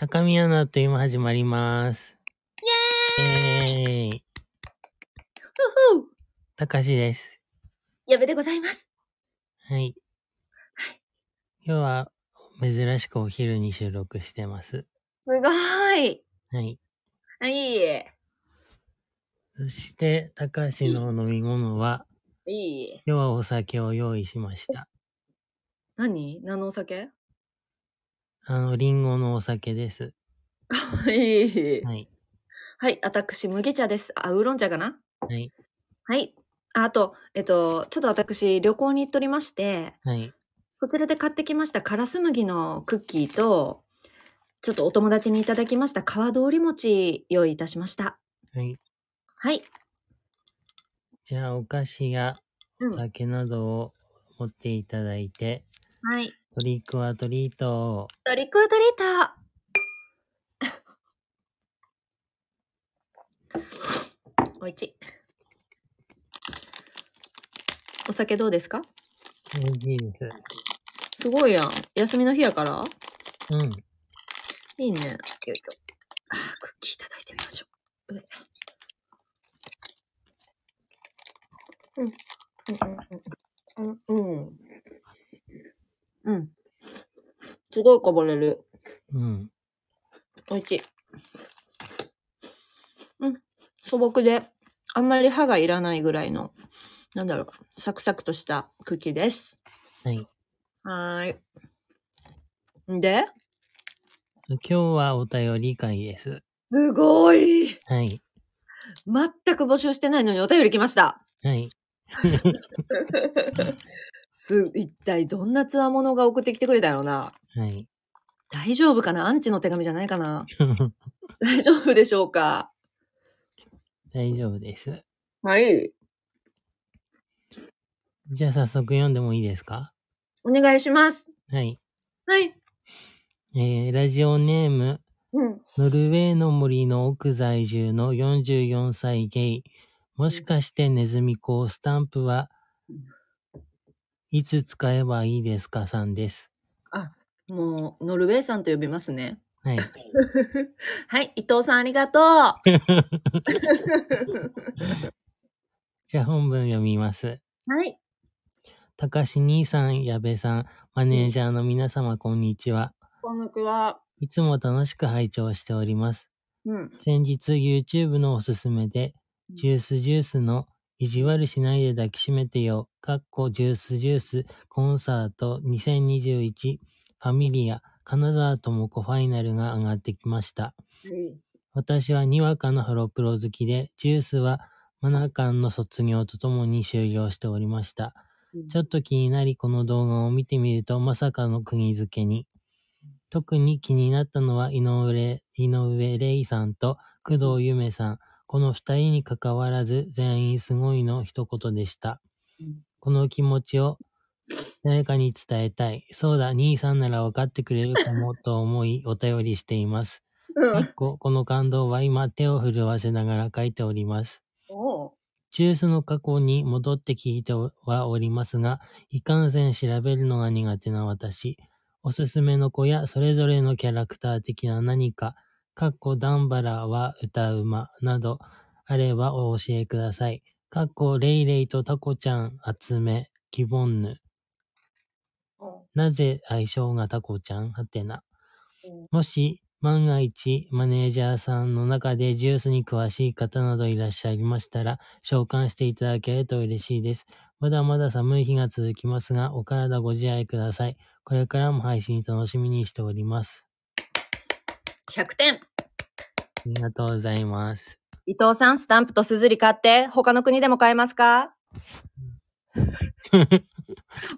高宮のあっという間始まります。イエーイえーい。ふふたかしです。やべでございます。はい。今日は珍しくお昼に収録してます。すごーい。はい。いい。そして、たかしの飲み物は、いい。今日はお酒を用意しました。何？何のお酒？あの、リンゴのお酒です。いい。はい。はい、私、麦茶です。あ、ウーロン茶かな？はい。はい。ああと、えっと、ちょっと私、旅行に行っておりまして、はい。そちらで買ってきましたカラス麦のクッキーと、ちょっとお友達にいただきました皮通り餅用意いたしました。はい。はい。じゃあ、お菓子やうん。お酒などを持っていただいて、はい。トリックはトリート。トリックオアトリートおいちい。お酒どうですか？美味しいです。すごいやん。休みの日やから？うん。いいね。よいしょ。あークッキーいただいてみましょう。上。うん。うんうんうん。うん。うん。すごいこぼれる。うん。おいしい。うん。素朴で、あんまり歯がいらないぐらいの、なんだろう、サクサクとしたクッキーです。はい。はーい。んで？今日はお便り会です。すごいはい。全く募集してないのにお便り来ました。はい。す、一体どんなつわものが送ってきてくれたやろな？はい。大丈夫かな？アンチの手紙じゃないかな？大丈夫でしょうか？大丈夫です。はい。じゃあ早速読んでもいいですか？お願いします。はい。はい。えー、ラジオネーム、うん。ノルウェーの森の奥在住の44歳ゲイ。もしかしてネズミ講スタンプはいつ使えばいいですかさんです。あ、もう、ノルウェーさんと呼びますね。はい。はい、伊藤さんありがとう。じゃあ本文読みます。はい。たかし兄さん、矢部さん、マネージャーの皆様こんにちは。こんにちは。いつも楽しく拝聴しております。うん。先日 YouTube のおすすめで、ジュースジュースの意地悪しないで抱きしめてよ、かっこジュースジュースコンサート2021ファミリア金沢智子ファイナルが上がってきました。私はにわかのハロプロ好きで、ジュースはマナカンの卒業とともに終了しておりました。ちょっと気になりこの動画を見てみるとまさかの釘付けに。特に気になったのは井上、井上玲さんと工藤ゆめさん。この二人に関わらず全員すごいの一言でした。うんこの気持ちを誰かに伝えたい。そうだ、兄さんなら分かってくれるかもと思い お便りしています。うん。結構この感動は今手を震わせながら書いております。ジュースの過去に戻って聞いてはおりますが、いかんせん調べるのが苦手な私。おすすめの子やそれぞれのキャラクター的な何か、かっこダンバラは歌うまなどあればお教えください。かっこレイレイとタコちゃん集め、ギボンヌ。なぜ相性がタコちゃん？はてな。うんもし、万が一、マネージャーさんの中でジュースに詳しい方などいらっしゃいましたら、召喚していただけると嬉しいです。まだまだ寒い日が続きますが、お体ご自愛ください。これからも配信楽しみにしております。100点。ありがとうございます。伊藤さん、スタンプとすずり買って、他の国でも買えますか？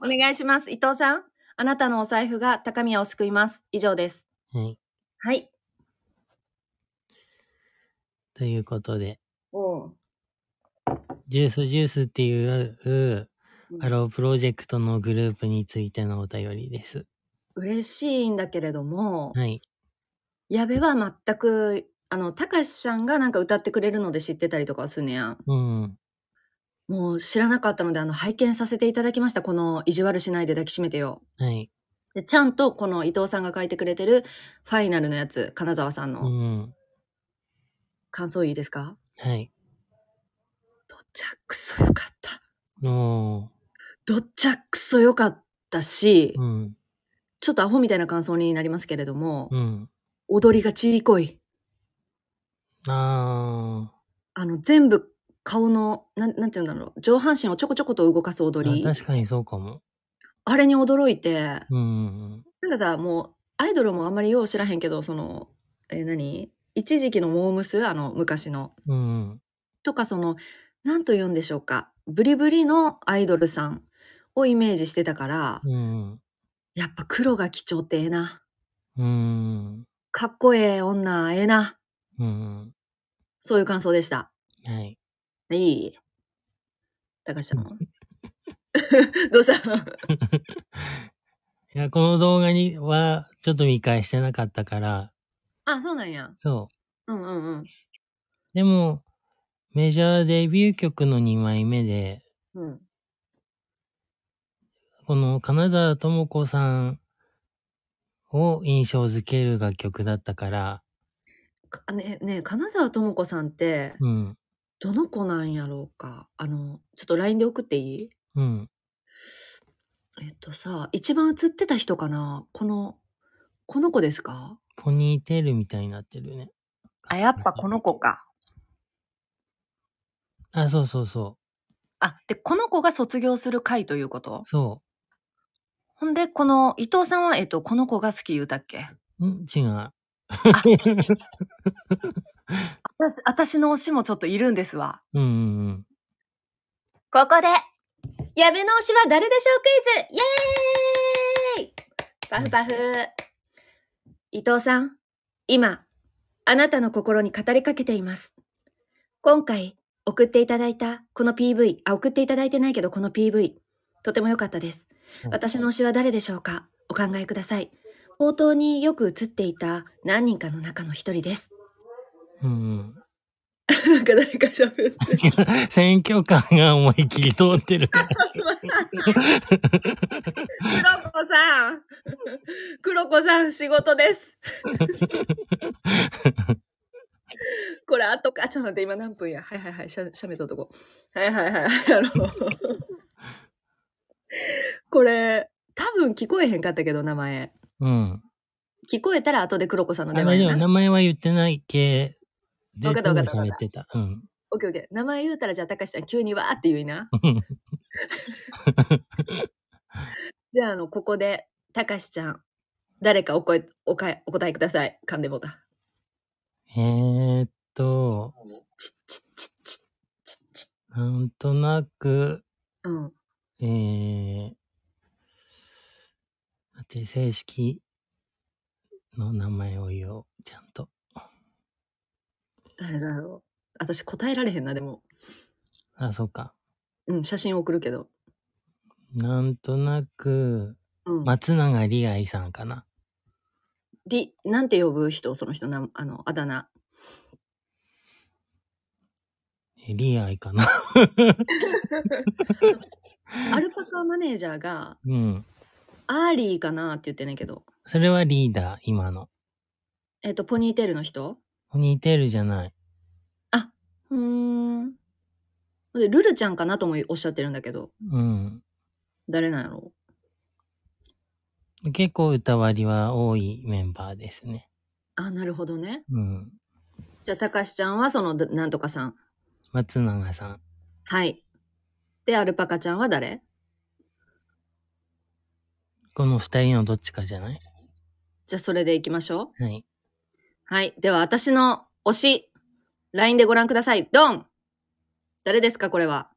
お願いします。伊藤さん、あなたのお財布が高宮を救います。以上です。はい。はい。ということで、うん。ジュースジュースっていう、ハロープロジェクトのグループについてのお便りです。嬉しいんだけれども、はい。矢部は全く、あの、たかしちゃんがなんか歌ってくれるので知ってたりとかはすんねやん。うん。もう知らなかったので、あの、拝見させていただきました。この、意地悪しないで抱きしめてよ。はい。で、ちゃんとこの伊藤さんが書いてくれてるファイナルのやつ、金沢さんうのん。感想いいですか？はい。どっちゃくそよかった？おー。どっちゃくそよかったし、うん。ちょっとアホみたいな感想になりますけれども、うん。踊りがちいこい。ああの、全部顔の、なん、なんて言うんだろう。上半身をちょこちょこと動かす踊ー。り。あ確かにそうかも。あれに驚いて、うん。なんかさ、もう、アイドルもあんまりよう知らへんけど、その、えー何？一時期のモームス？あの、昔の。うん。とか、その、なんと言うんでしょうか。ブリブリのアイドルさんをイメージしてたから、うん。やっぱ黒が貴重ってええな。うん。かっこええ女ええな。うん。そういう感想でした。はい。いい？高橋ちゃんも どうした？いや、この動画にはちょっと見返してなかったから、あ、そうなんや。そう。うんうんうん。でも、メジャーデビュー曲の2枚目で、うん。この金沢智子さんを印象づける楽曲だったから、かねねえ金沢智子さんって、うん、どの子なんやろうか。あの、ちょっと LINE で送っていい？うん。えっとさ、一番映ってた人かな？この、この子ですか？ポニーテールみたいになってるね。あ、やっぱこの子か。あ、そうそうそあ、で、この子が卒業する回ということ？う。そほんで、この伊藤さんは、えっと、この子が好き言うたっけ？う。ん？違う。私、私の推しもちょっといるんですわ。うんうんうん。ここで、やべの推しは誰でしょうクイズ？イエーイパフパフ。伊藤さん、今、あなたの心に語りかけています。今回、送っていただいたこの PV、あ、送っていただいてないけどこの PV、とても良かったです。私の推しは誰でしょうか？お考えください。冒頭によく映っていた何人かの中の一人です。うん なんか誰か喋って。選挙感が思いっきり通ってるから。黒子さん黒子さん仕事です。これ後か、ちょっと待って、今何分や？はいはいはい、しゃ、しゃべっとこう。はいはいはい、あの、これ、多分聞こえへんかったけど、名前。うん。聞こえたら後で黒子さんのあ、大丈夫。出番。名前は言ってない系で、わかったわかったわかっってた。うん。オッケーオッケー。名前言うたら、じゃあ、たかしちゃん急にわーって言いな。じゃあ、あの、ここで、たかしちゃん、誰かお声、おかえ、お答えください。噛んでもうた。えーっと、なんとなく、うん。えー、待って、正式の名前を言おう。ちゃんと。誰だろう。私答えられへんな、でも。あ、そうか。うん、写真送るけど。なんとなく、うん。松永里愛さんかな。り、なんて呼ぶ人その人な、あの、あだ名。え里愛かな。アルパカマネージャーが、うん。アーリーかなって言ってんねんけど。それはリーダー、今の。えっ、と、ポニーテールの人？ポニーテールじゃない。うーん。で、ルルちゃんかなともおっしゃってるんだけど、うん。誰なんやろ？結構歌割りは多いメンバーですね。あ、なるほどね。うん。じゃあ、たかしちゃんはその、だなんとかさん。松永さん。はい。で、アルパカちゃんは誰？この二人のどっちかじゃない？じゃあ、それで行きましょう。はい。はい。では、私の推し、LINE でご覧ください。ドン誰ですか、これは？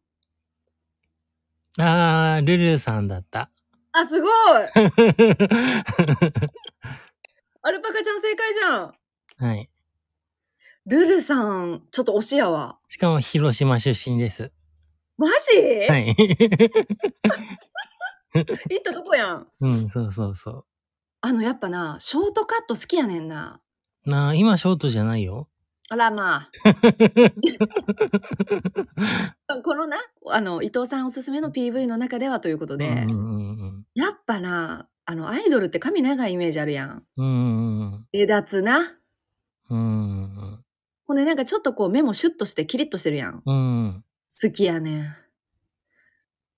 あー、ルルさんだった。あ、すごい アルパカちゃん正解じゃんはい。ルルさん、ちょっと推しやわ。しかも広島出身です。マジ、はい。行ったとこやん。うん、そうそうそあの、やっぱな、ショートカット好きやねんな。う。なあ、今ショートじゃないよ。あら、まあ。このな、あの、伊藤さんおすすめの PV の中ではということで、うんうんうんやっぱな、あの、アイドルって髪長いイメージあるやん。うん。目立つな。うん。ほんでなんかちょっとこう目もシュッとしてキリッとしてるやん。うん。好きやねん。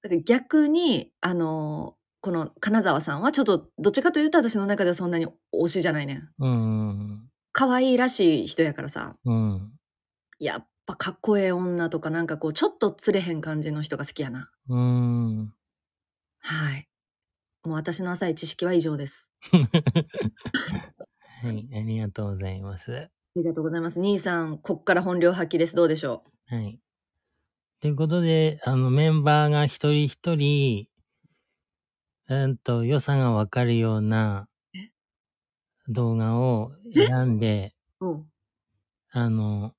だから逆に、あのーこの金沢さんはちょっとどっちかというと私の中ではそんなに推しじゃないねん。うん。可愛いらしい人やからさ。うん。やっぱかっこええ女とかなんかこうちょっと釣れへん感じの人が好きやな。うん。はい。もう私の浅い知識は以上です。はい。ありがとうございます。ありがとうございます。兄さん、こっから本領発揮です。どうでしょはい。ということで、あの、メンバーが一人一人、うんと、良さがわかるような動画を選んで、ううん。あの、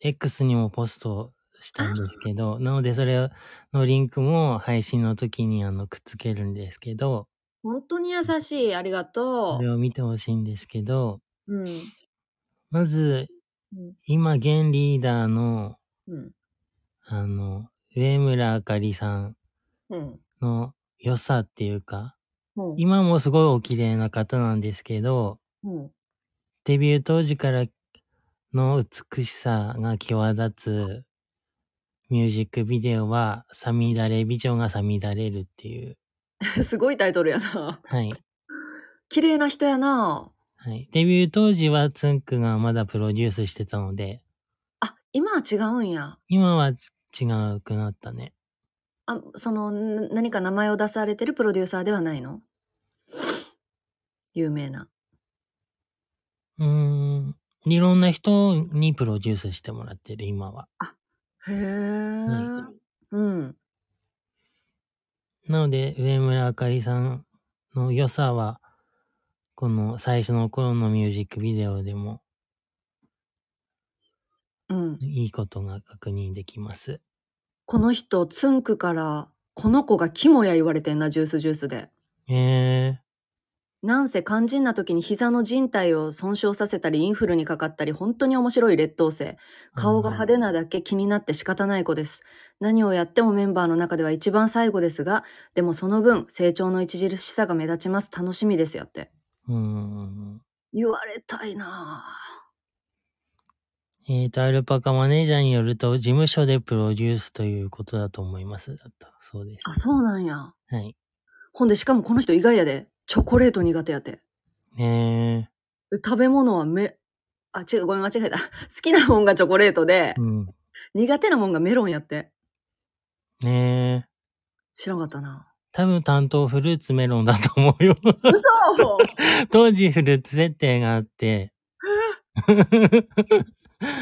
X にもポストしたんですけど、なのでそれのリンクも配信の時にあのくっつけるんですけど、本当に優しい。ありがとそれを見てほしいんですけど、う。うん。まず、うん。今現リーダーの、うん。あの、上村あかりさんうん。の良さっていうか、うん。今もすごいお綺麗な方なんですけど、うん。デビュー当時からの美しさが際立つミュージックビデオは、さみだれ美女がさみだれるっていう。すごいタイトルやな。はい。綺麗な人やな。はい。デビュー当時はつんくがまだプロデュースしてたので、あ、今は違うんや。今は違うくなったね。あ、その、ん何か名前を出されてるプロデューサーではないの？有名な。うーん。いろんな人にプロデュースしてもらってる、今は。へえ。はうん。なので、上村あかりさんの良さは、この最初の頃のミュージックビデオでもうん。いいことが確認できます。この人、つんくから、この子が肝や言われてんな、ジュースジュースで。えなんせ肝心な時に膝の靭帯を損傷させたりインフルにかかったり本当に面白い劣等生。顔が派手なだけ気になって仕方ない子です。何をやってもメンバーの中では一番最後ですが、でもその分成長の著しさが目立ちます。楽しみですよって。ー、うーん。言われたいなえっ、と、アルパカマネージャーによると、事務所でプロデュースということだと思います。だと。そうです。ぁあ、そうなんや。はい。ほんでしかもこの人意外やで。チョコレート苦手やて。え食べ物はめ、あ、違う、ごめん、間違えた。好きなもんがチョコレートでー、、うん。苦手なもんがメロンやって。ねえ。知らんかったな。多分担当フルーツメロンだと思うよ。嘘 当時フルーツ設定があって。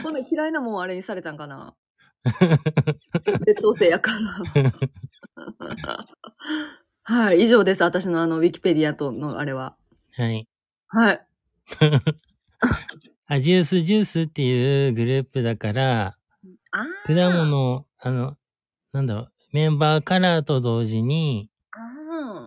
ほんで嫌いなもんあれにされたんかな？劣等生やから。はい、以上です。私のあの、ウィキペディアとのあれは。はい。はい。あ、ジュースジュースっていうグループだから、あ果物、あの、なんだろう、メンバーカラーと同時に、あ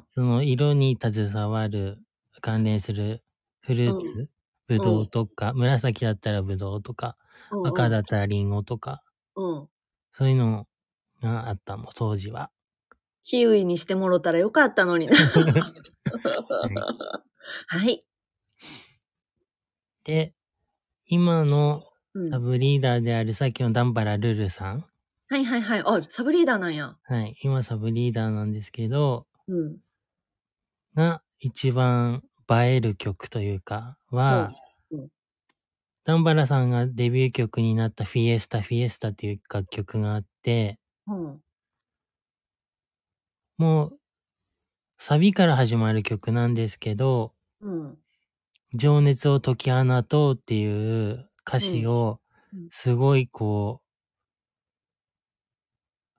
その色に携わる、関連するフルーツ、ぶどうとか、紫だったらぶどうとか、ー赤だったらリンゴとか、うん。うん。そういうのがあったの、当時は。キウイにしてもろたらよかったのにな。はい。で、今のうんサブリーダーであるさっきのダンバラルルさん。はいはいはい。あ、サブリーダーなんや。はい。今サブリーダーなんですけど、うん。が一番映える曲というかは、うん。うん。ダンバラさんがデビュー曲になったフィエスタフィエスタっていう楽曲があって、うん。もうサビから始まる曲なんですけど、うん。情熱を解き放とうっていう歌詞をすごいこう、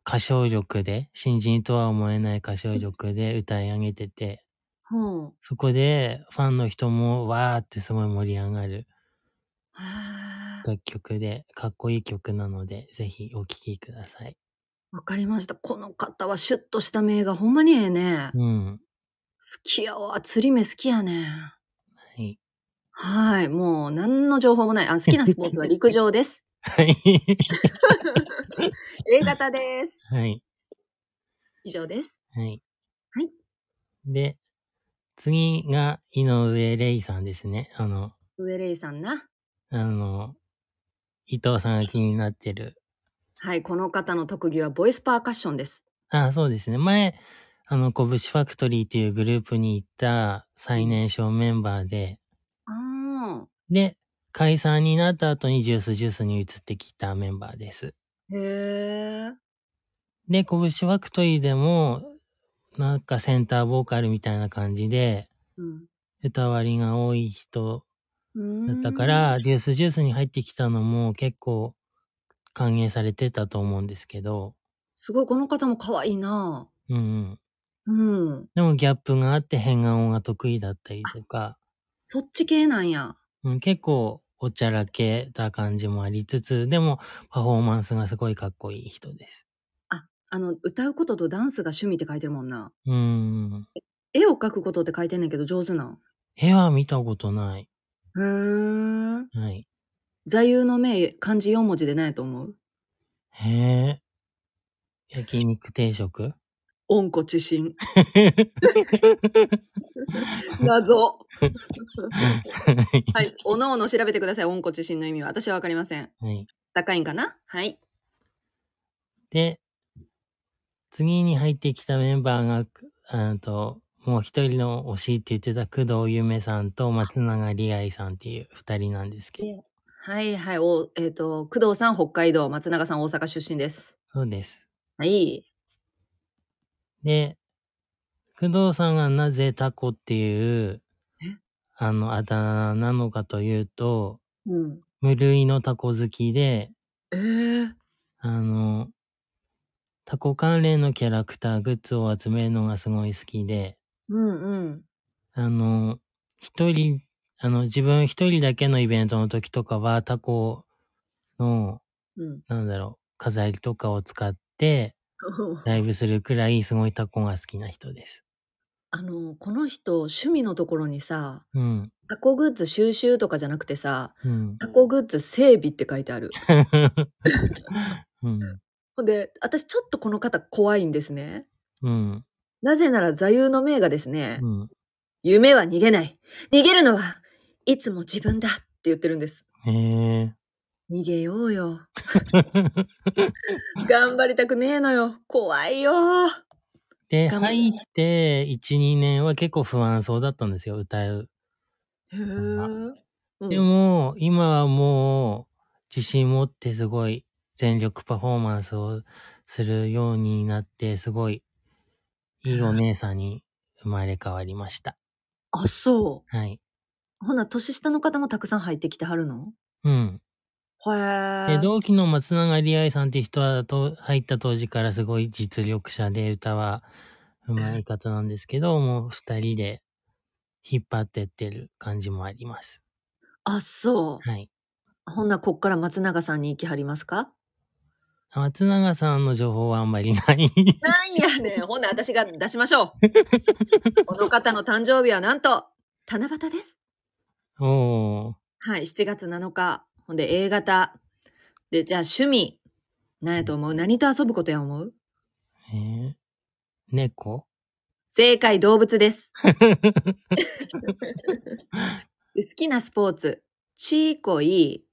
歌唱力で、新人とは思えない歌唱力で歌い上げてて、うん。そこでファンの人もわーってすごい盛り上がる楽曲で、かっこいい曲なので、ぜひお聴きください。わかりました。この方はシュッとした目がほんまにええね。好うん。きやわ。釣り目好きやね。はい。はい。もう何の情報もない。あ好きなスポーツは陸上です。はい。A 型です。はい。以上です。はい。はい。で、次が井上玲さんですね。あの、上レイさんな。あの、伊藤さんが気になってる。はい、この方の特技はボイスパーカッションです。あ、そうですね。前、あの、拳ファクトリーっていうグループに行った最年少メンバーで、あで、解散になった後にジュースジュースに移ってきたメンバーです。あ。へえ。で、拳ファクトリーでも、なんかセンターボーカルみたいな感じで、うん。歌割りが多い人だったから、ジュースジュースに入ってきたのも結構歓迎されてたと思うんですけど、すごい、この方も可愛いな。うんうん。うん。でもギャップがあって変顔が得意だったりとか、そっち系なんや。うん、結構おちゃらけた感じもありつつ、でもパフォーマンスがすごいかっこいい人です。あ、あの、歌うこととダンスが趣味って書いてるもんな。うん。絵を描くことって書いてんねんけど上手なん？絵は見たことない。へー。はい。座右の銘、漢字4文字で何やと思う？へえ。焼肉定食？温故知新。謎。はい。おのおの調べてください。温故知新の意味は。私はわかりません。はい。高いんかな？はい。で、次に入ってきたメンバーが、あと、もう一人の推しって言ってた工藤夢さんと松永理愛さんっていう二人なんですけど、はいはい。お、えっ、と、工藤さん北海道、松永さん大阪出身です。そうです。はい。で、工藤さんがなぜタコっていうえ、あの、あだ名なのかというと、うん。無類のタコ好きで、えー、あの、タコ関連のキャラクター、グッズを集めるのがすごい好きで、うんうん。あの、一人、あの、自分一人だけのイベントの時とかは、タコの、うん。なんだろう、飾りとかを使って、ライブするくらい、すごいタコが好きな人です。あの、この人、趣味のところにさ、うん。タコグッズ収集とかじゃなくてさ、うん。タコグッズ整備って書いてある。うん。ほんで、私ちょっとこの方怖いんですね。うん。なぜなら座右の銘がですね、うん。夢は逃げない。逃げるのはいつも自分だって言ってるんです。へえ。逃げようよ。頑張りたくねえのよ。怖いよ。で、頑張入って1、2年は結構不安そうだったんですよ、歌う。へーうんでも、今はもう、自信持ってすごい全力パフォーマンスをするようになって、すごい、いいお姉さんに生まれ変わりました。あ、そはい。う。ほな、年下の方もたくさん入ってきてはるの？うん。へで、え。同期の松永理愛さんっていう人はと、入った当時からすごい実力者で歌は上手い方なんですけど、もう二人で引っ張ってってる感じもあります。あ、そはい。う。ほんな、こっから松永さんに行きはりますか？松永さんの情報はあんまりない。なんやねん。ほんな、私が出しましょう。この方の誕生日はなんと、七夕です。おー。はい、7月7日。ほんで、A 型。で、じゃあ、趣味。何やと思う？何と遊ぶことや思う？えー、猫？正解、動物です。で好きなスポーツ。ちいこい、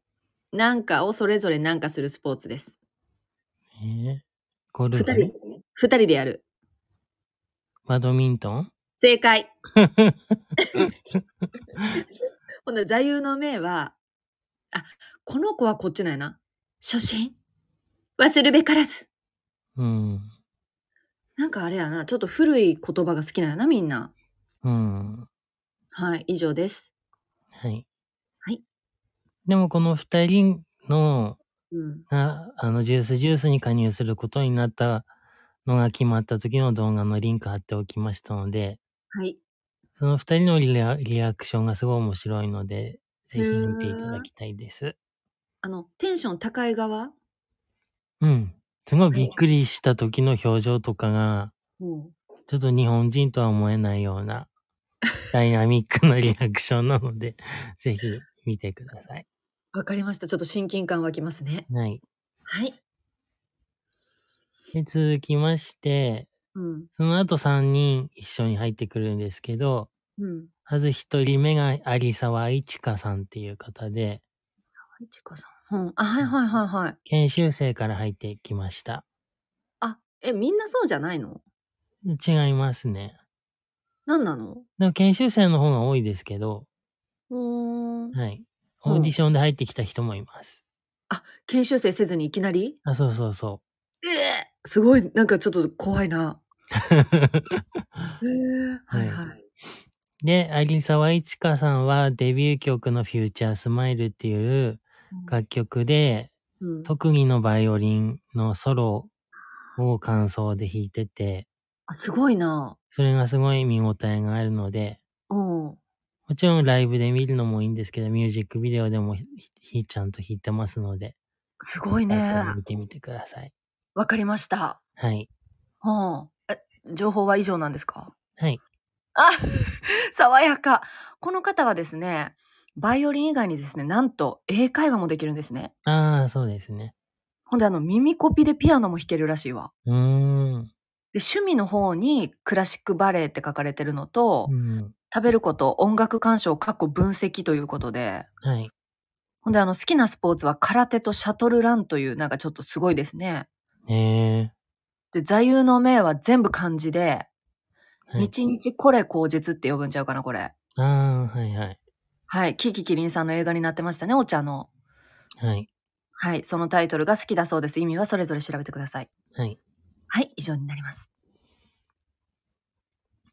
なんかをそれぞれなんかするスポーツです。えー、ゴル二フ人、二人でやる。バドミントン？正解。ほんで、座右の銘は、あ、この子はこっちなんやな。初心？忘るべからず。うん。なんかあれやな、ちょっと古い言葉が好きなんやな、みんな。うん。はい、以上です。はい。はい。でもこの二人の、うん。が、あの、ジュースジュースに加入することになったのが決まった時の動画のリンク貼っておきましたので、はい。その二人のリアリアクションがすごい面白いので、ぜひ見ていただきたいです。あの、テンション高い側？うん。すごいびっくりした時の表情とかが、うん。ちょっと日本人とは思えないようなダイナミックなリアクションなので、ぜひ見てください。わかりました。ちょっと親近感湧きますね。はい。はい。で続きまして、うん。その後3人一緒に入ってくるんですけど、うん。まず1人目が有沢一香さんっていう方で、沢井千佳さん。うん。あ、はいはいはいはい。研修生から入ってきました。あ、え、みんなそうじゃないの？違いますね。何なの？でも研修生の方が多いですけど、うーん。はい。オーディションで入ってきた人もいます。研修生せずにいきなり？あ、そうそうそええすごい、なんかちょっと怖いな。う。ええはいはい。で、有沢一香さんはデビュー曲のフューチャースマイルっていう楽曲で、うん、特技のバイオリンのソロを感想で弾いてて、あすごいな。それがすごい見応えがあるので、うん。もちろんライブで見るのもいいんですけど、ミュージックビデオでもひひちゃんと弾いてますので、すごいね。見てみてください。わかりました。はい。はあ、え、情報は以上なんですか？はい。あ、爽やか。この方はですね、バイオリン以外にですね、なんと英会話もできるんですね。ああ、そうですね。ほんであの耳コピでピアノも弾けるらしいわ。うーん。で、趣味の方にクラシックバレエって書かれてるのと、うん。食べること、音楽鑑賞、過去分析ということで、はい。ほんであの好きなスポーツは空手とシャトルランというなんかちょっとすごいですね。ええで、座右の銘は全部漢字で、はい。日々これ口実って呼ぶんちゃうかな、これ。ああ、はいはい。はい。キキキリンさんの映画になってましたね、お茶の。はい。はい。そのタイトルが好きだそうです。意味はそれぞれ調べてください。はい。はい。以上になります。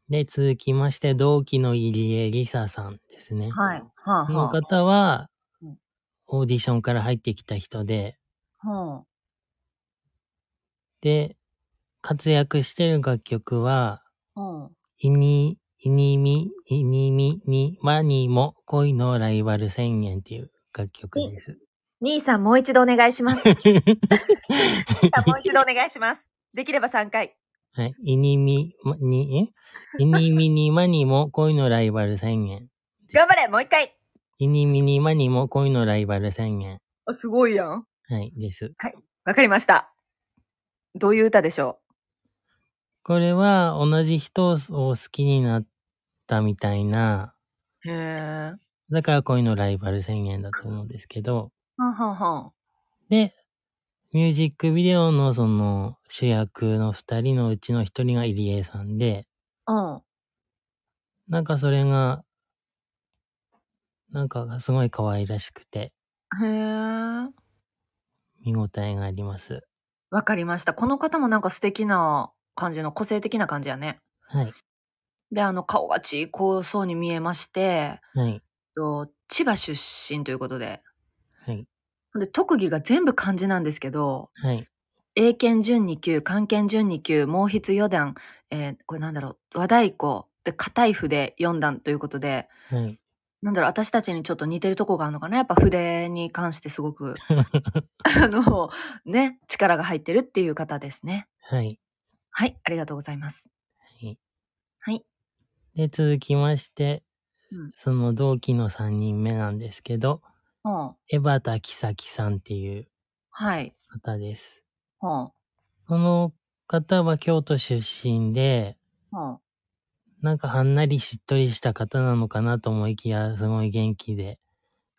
で、続きまして、同期の入江梨沙さんですね。はい。はあ、このは方はうん、オーディションから入ってきた人で、あ。はで、活躍してる楽曲は、あ。うん。いに、いにみ、いにみにまにも恋のライバル宣言っていう楽曲です。兄さんもう一度お願いします。兄さんもう一度お願いします。できれば3回。はい。いにみ、まに、え？いにみにまにも恋のライバル宣言。頑張れもう一回いにみにまにも恋のライバル宣言。あ、すごいやん。はい、です。わかりました。どういう歌でしょこれは同じ人を好きになったみたいな、うへえ。だから恋のライバル宣言だと思うんですけど、はんはんはん。で、ミュージックビデオのその主役の二人のうちの一人が入江さんで、うん。なんかそれが、なんかすごい可愛らしくて、へえ。見応えがあります。わかりました。この方もなんか素敵な感じの個性的な感じやね。はい、で、あの、顔がちいこそうに見えまして、はい、と千葉出身ということで。はい、で、特技が全部漢字なんですけど、はい、英検準2級、漢検準2級、毛筆4段、えーこれなんだろう、和太鼓、で、硬い筆4段ということで、はい。なんだろう、私たちにちょっと似てるとこがあるのかな？やっぱ筆に関してすごく、あの、ね、力が入ってるっていう方ですね。はい。はい、ありがとうございます。はいはい。で、続きまして、うんその同期の3人目なんですけど、うん。江端木咲さんっていうはい。方です。うん。この方は京都出身で、うん。なんかはんなりしっとりした方なのかなと思いきや、すごい元気で、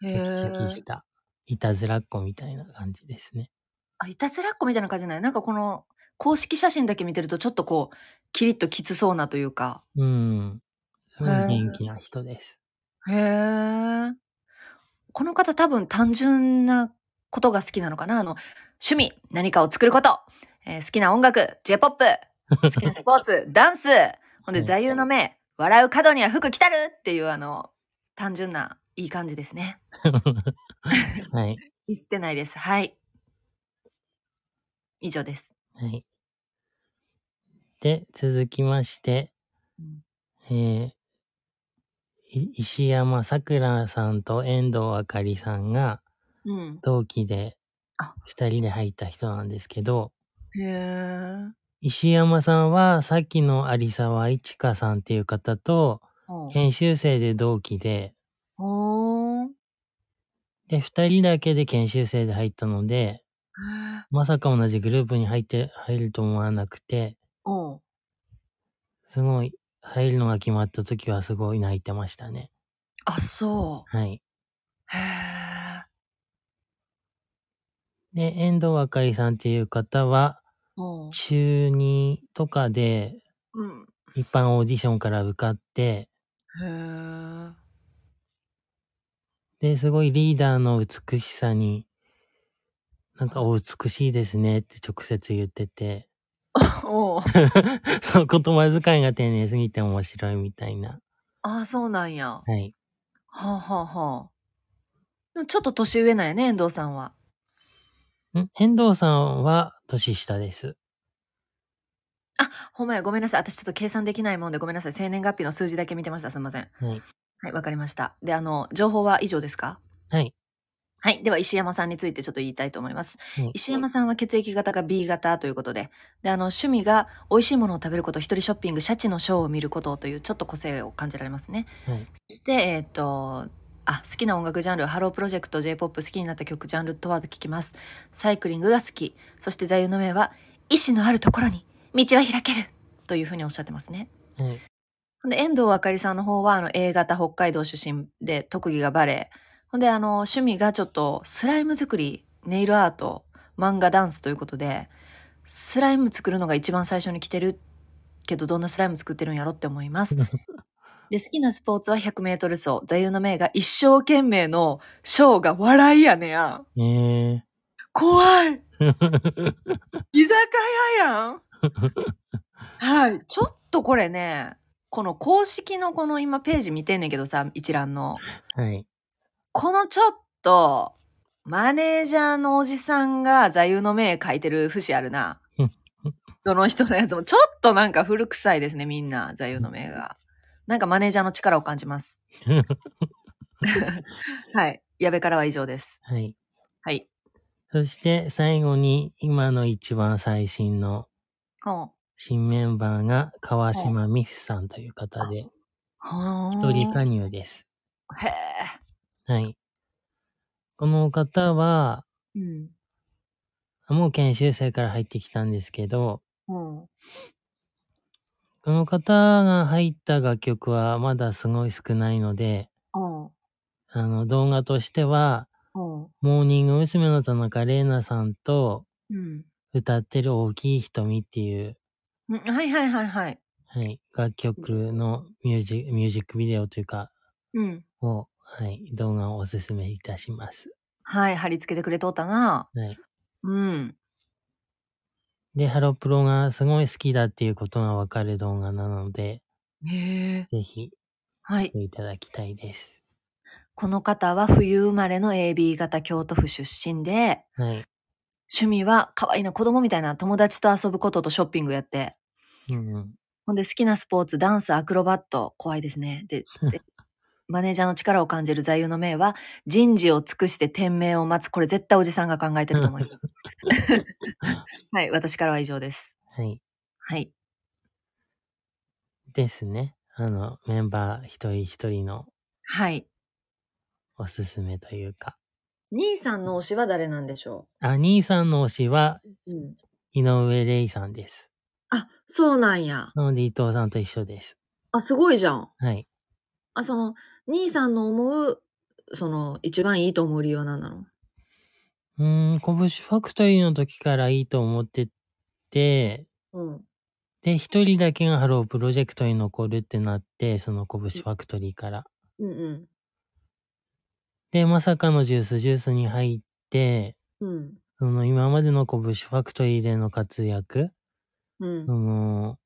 へチャキチャキーした、いたずらっ子みたいな感じですね。あ、いたずらっ子みたいな感じじゃない？なんかこの、公式写真だけ見てるとちょっとこう、キリッときつそうなというか。うん。すごい元気な人です。へえ。この方多分単純なことが好きなのかな？あの、趣味、何かを作ること、えー好きな音楽、J-POP、好きなスポーツ、ダンス、ほんではい座右の銘、笑う角には服着たるっていうあの、単純ないい感じですね。はい。見捨てないです。はい。以上です。はい。で、続きまして、うん。えーい石山さくらさんと遠藤あかりさんがうん。同期であ。二人で入った人なんですけど、へえ。石山さんはさっきの有沢一香さんっていう方とうん。研修生で同期で。で、二人だけで研修生で入ったので、まさか同じグループに入って、入ると思わなくて、うん。すごい、入るのが決まった時はすごい泣いてましたね。あ、そはい。う。へえ。で、遠藤あかりさんっていう方は、うん。中2とかでうん。一般オーディションから受かって、へえ。で、すごいリーダーの美しさに、なんかお美しいですねって直接言ってて、おう その言葉遣いが丁寧すぎて面白いみたいな。あ、そうなんや。はい。はあ、はあはあ、ちょっと年上なんやね、遠藤さんは。ん？遠藤さんは年下です。あ、ほんまや、ごめんなさい。私ちょっと計算できないもんでごめんなさい。生年月日の数字だけ見てました。すみません。はい。はい、わかりました。で、あの、情報は以上ですか？はい。はい。では、石山さんについてちょっと言いたいと思います。はい石山さんは血液型が B 型ということで、で、あの、趣味が美味しいものを食べること、一人ショッピング、シャチのショーを見ることという、ちょっと個性を感じられますね。はい。そして、えっ、と、あ、好きな音楽ジャンル、ハロープロジェクト、J-POP 好きになった曲、ジャンル問わず聴きます。サイクリングが好き。そして座右の銘は、意志のあるところに道は開けるというふうにおっしゃってますね。はい。ほんで、遠藤あかりさんの方は、あの、A 型北海道出身で、特技がバレエ。ほんで、あの、趣味がちょっと、スライム作り、ネイルアート、漫画、ダンスということで、スライム作るのが一番最初に来てるけど、どんなスライム作ってるんやろって思います。で、好きなスポーツは100メートル走。座右の銘が一生懸命のショーが笑いやねや。え怖いー。居酒屋やんはい。ちょっとこれね、この公式のこの今ページ見てんねんけどさ、一覧の。はい。このちょっと、マネージャーのおじさんが座右の銘書いてる節あるな。どの人のやつも。ちょっとなんか古臭いですね、みんな、座右の銘が。なんかマネージャーの力を感じます。はい。矢部からは以上です。はい。はい。そして最後に今の一番最新の。新メンバーが川島美芙さんという方で、は一人加入です。へえ。はい。この方は、うん。もう研修生から入ってきたんですけど、うん。この方が入った楽曲はまだすごい少ないので、うん。あの動画としては、うん。モーニング娘。の田中玲奈さんとうん。歌ってる大きい瞳っていう、うんはいはいはいはい。はい、楽曲のミュージミュージックビデオというか、うん。を、はい、動画をおすすめいたします。はい、貼り付けてくれとったな。はい。うん。で、ハロプロがすごい好きだっていうことがわかる動画なので。ぜひ、はい。いただきたいです。この方は冬生まれの AB 型京都府出身で、はい。趣味は可愛いな子供みたいな友達と遊ぶこととショッピングやって、うんうん。ほんで好きなスポーツ、ダンス、アクロバット、怖いですね。で、でマネージャーの力を感じる座右の銘は、人事を尽くして天命を待つ。これ絶対おじさんが考えてると思います。はい、私からは以上です。はい。はい。ですね。あの、メンバー一人一人のはい。おすすめというか。兄さんの推しは誰なんでしょあ、兄さんの推しはううん。井上玲さんです。あ、そうなんや。なので伊藤さんと一緒です。あ、すごいじゃん。はい。あ、その、兄さんの思う、その、一番いいと思う理由は何なの？うーん、こぶしファクトリーの時からいいと思ってて、うん。で、一人だけがハロープロジェクトに残るってなって、そのこぶしファクトリーから。うんで、まさかの Juice=Juice に入って、うん。うん。その今までのこぶしファクトリーでの活躍、うんそ。の、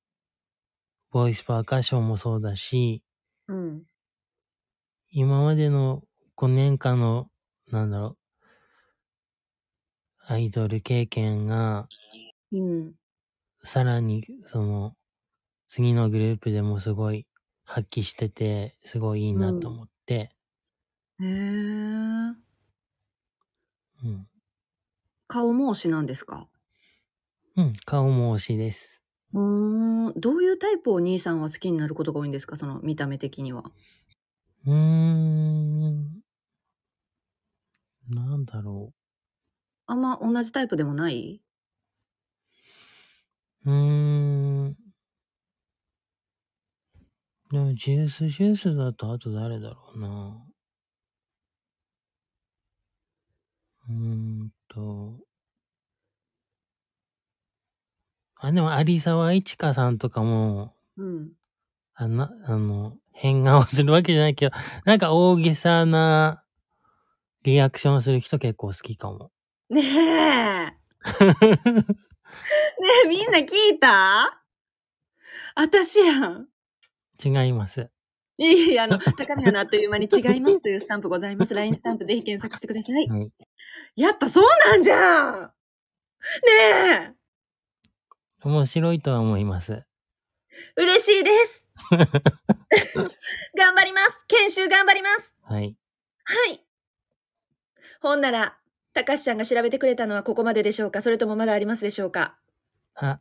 ボイスパーカッションもそうだし、うん。今までの5年間の、なんだろう、アイドル経験が、うん。さらに、その、次のグループでもすごい発揮してて、すごいいいなと思って、へえ。うん。顔も推しなんですか？うん、顔も推しです。うーん。どういうタイプを兄さんは好きになることが多いんですか？その見た目的には。うーん。なんだろあんま同じタイプでもない？うう。うーん。でも、ジュースジュースだと、あと誰だろうな。うーんと。あ、でも、有沢一華さんとかも、うん。あな、あの、変顔するわけじゃないけど、なんか大げさなリアクションする人結構好きかも。ねえ。ねえ、みんな聞いた？私やん。違います。いえいえ、あの、高見花あっという間に違いますというスタンプございます。LINE スタンプぜひ検索してください。はい。やっぱそうなんじゃんねえ面白いとは思います。嬉しいです 頑張ります研修頑張りますはい。はいほんなら、たかしちゃんが調べてくれたのはここまででしょうか？それともまだありますでしょうか？あ、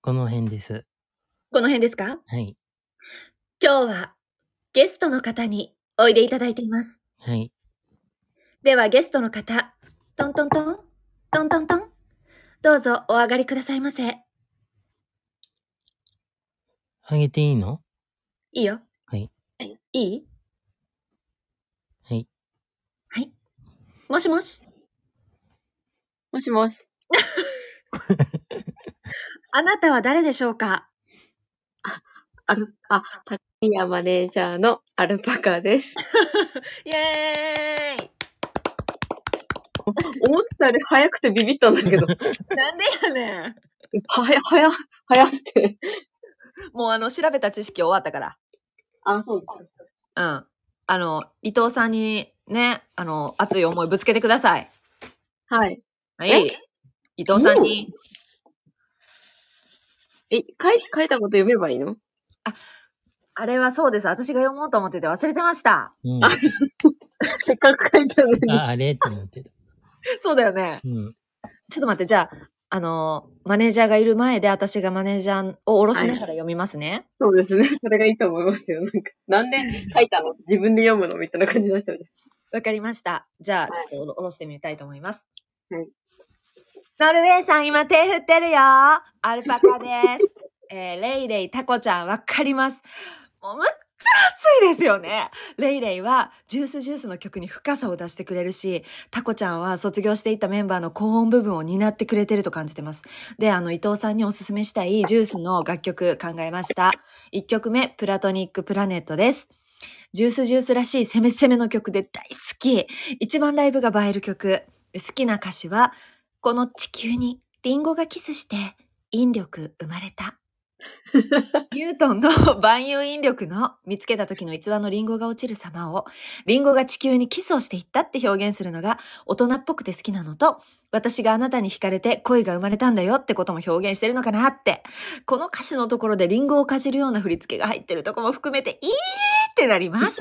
この辺です。この辺ですか？はい。今日はゲストの方においでいただいています。はい。ではゲストの方、トントントン、トントントン、どうぞお上がりくださいませ。あげていいの？いいよ。はい。いい？はい。はい。もしもし？もしもし。あなたは誰でしょうか？アル、あ、高宮マネージャーのアルパカです。イエーイ思ったより早くてビビったんだけど。なんでやねん。早、早、早くて。もうあの、調べた知識終わったから。あ、そううん。あの、伊藤さんにね、あの、熱い思いぶつけてください。はい。はい。伊藤さんに、え、書い、書いたこと読めばいいの？あれはそうです。私が読もうと思ってて忘れてました。うん。せっかく書いたのに。あ、あれ？って思ってた。そうだよね。うん。ちょっと待って、じゃあ、あの、マネージャーがいる前で私がマネージャーを下ろしながら読みますね。そうですね。それがいいと思いますよ。なんか、なんで書いたの？自分で読むの？みたいな感じになっちゃうじわ、かりました。じゃあ、はいちょっと下ろしてみたいと思います。はい。ノルウェーさん、今手振ってるよ。アルパカです。えーレイレイタコちゃん、わかります。もうむっちゃ熱いですよね。レイレイはジュースジュースの曲に深さを出してくれるし、タコちゃんは卒業していったメンバーの高音部分を担ってくれてると感じてます。で、あの、伊藤さんにおすすめしたいジュースの楽曲考えました。1曲目、プラトニックプラネットです。ジュースジュースらしい攻め攻めの曲で大好き。一番ライブが映える曲。好きな歌詞は、この地球にリンゴがキスして引力生まれた。ニュートンの万有引力の見つけた時の逸話のリンゴが落ちる様を、リンゴが地球にキスをしていったって表現するのが大人っぽくて好きなのと、私があなたに惹かれて恋が生まれたんだよってことも表現してるのかなって。この歌詞のところでリンゴをかじるような振り付けが入ってるとこも含めて、いいってなります。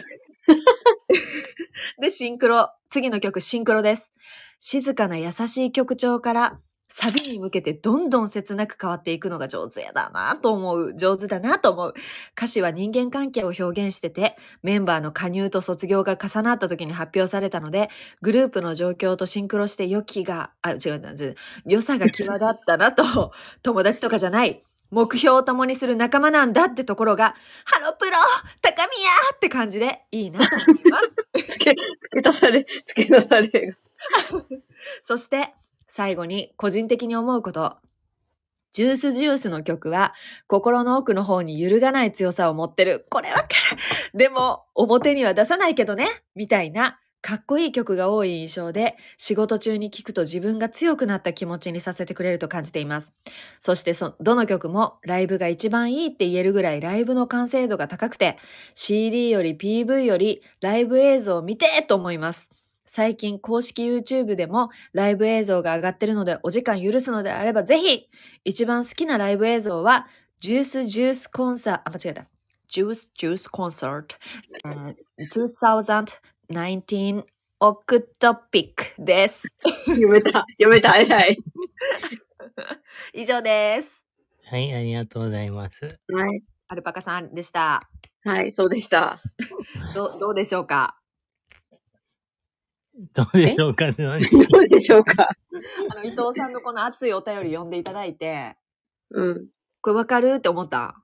で、シンクロ。次の曲、シンクロです。静かな優しい曲調から、サビに向けてどんどん切なく変わっていくのが上手やだなと思う。上手だなと思う。歌詞は人間関係を表現してて、メンバーの加入と卒業が重なった時に発表されたので、グループの状況とシンクロして良きが、あ、違う良さが際立ったなと、友達とかじゃない。目標を共にする仲間なんだってところが、ハロプロ高宮って感じでいいなと思います。付け足され、付け足されが。そして、最後に個人的に思うこと。ジュースジュースの曲は心の奥の方に揺るがない強さを持ってる。これわかる。でも表には出さないけどね。みたいなかっこいい曲が多い印象で仕事中に聴くと自分が強くなった気持ちにさせてくれると感じています。そしてそどの曲もライブが一番いいって言えるぐらいライブの完成度が高くて CD より PV よりライブ映像を見てと思います。最近公式 YouTube でもライブ映像が上がってるのでお時間許すのであればぜひ一番好きなライブ映像はジュースジュースコンサート、あ、間違えた。ジュースジュースコンサート、2019オクトピックです。読めた、読めた、偉い。以上です。はい、ありがとうございます。はい。アルパカさんでした。はい、そうでした。どどうでしょうか？どうでしょうか？どうでしょうか？あの伊藤さんのこの熱いお便り読んでいただいて、うん。これわかる？って思った？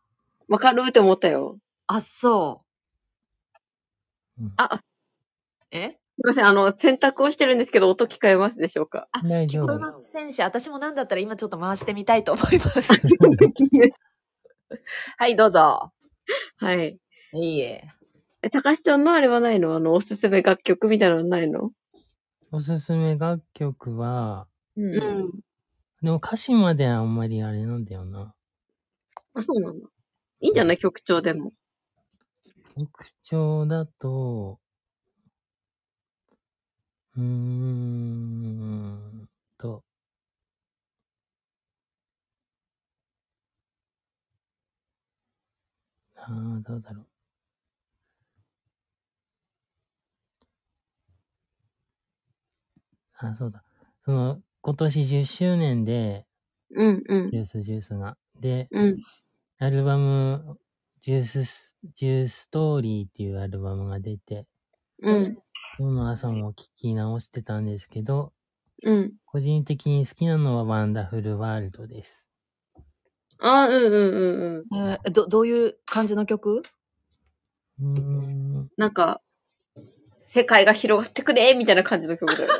わかるって思ったよ。あ、そう。うんあ、え？すみません。あの、洗濯をしてるんですけど、音聞こえますでしょうか？あ、聞こえませんし、私もなんだったら今ちょっと回してみたいと思います。はい、どうぞ。はい。いいえ。え、高橋ちゃんのあれはないの？あの、おすすめ楽曲みたいなのないの？おすすめ楽曲は、うん。うん。でも歌詞まであんまりあれなんだよな。あ、そうなんだ。いいんじゃない？曲調でも。曲調だと、うーんと、ああ、どうだろう。あ、そうだ。その、今年10周年で、うん、うんジ。ュースジュースが。で、うん。アルバム、ジュースス、ジューストーリーっていうアルバムが出て、うん。今日の朝も聞き直してたんですけど、うん。個人的に好きなのはワンダフルワールドです。あ、うん、うん、うん、うん。えーど、どういう感じの曲？うーん。なんか、世界が広がってくれみたいな感じの曲だよね。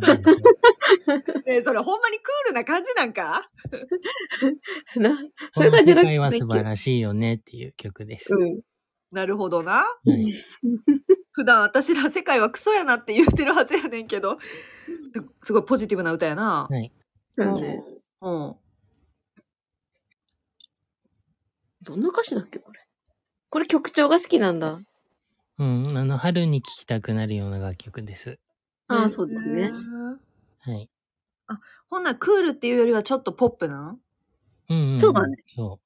ねそれほんまにクールな感じなんか？な、こそれのがじゃなくて。世界は素晴らしいよねっていう曲です。うん。なるほどな。はい。普段私ら世界はクソやなって言ってるはずやねんけど、すごいポジティブな歌やな。はい。そうね。うん。どんな歌詞だっけこれ？これ曲調が好きなんだ。うん。あの、春に聴きたくなるような楽曲です。ああ、そうだへね。ーはい。ほんならクールっていうよりはちょっとポップな？んうん、うん。そうだね。そ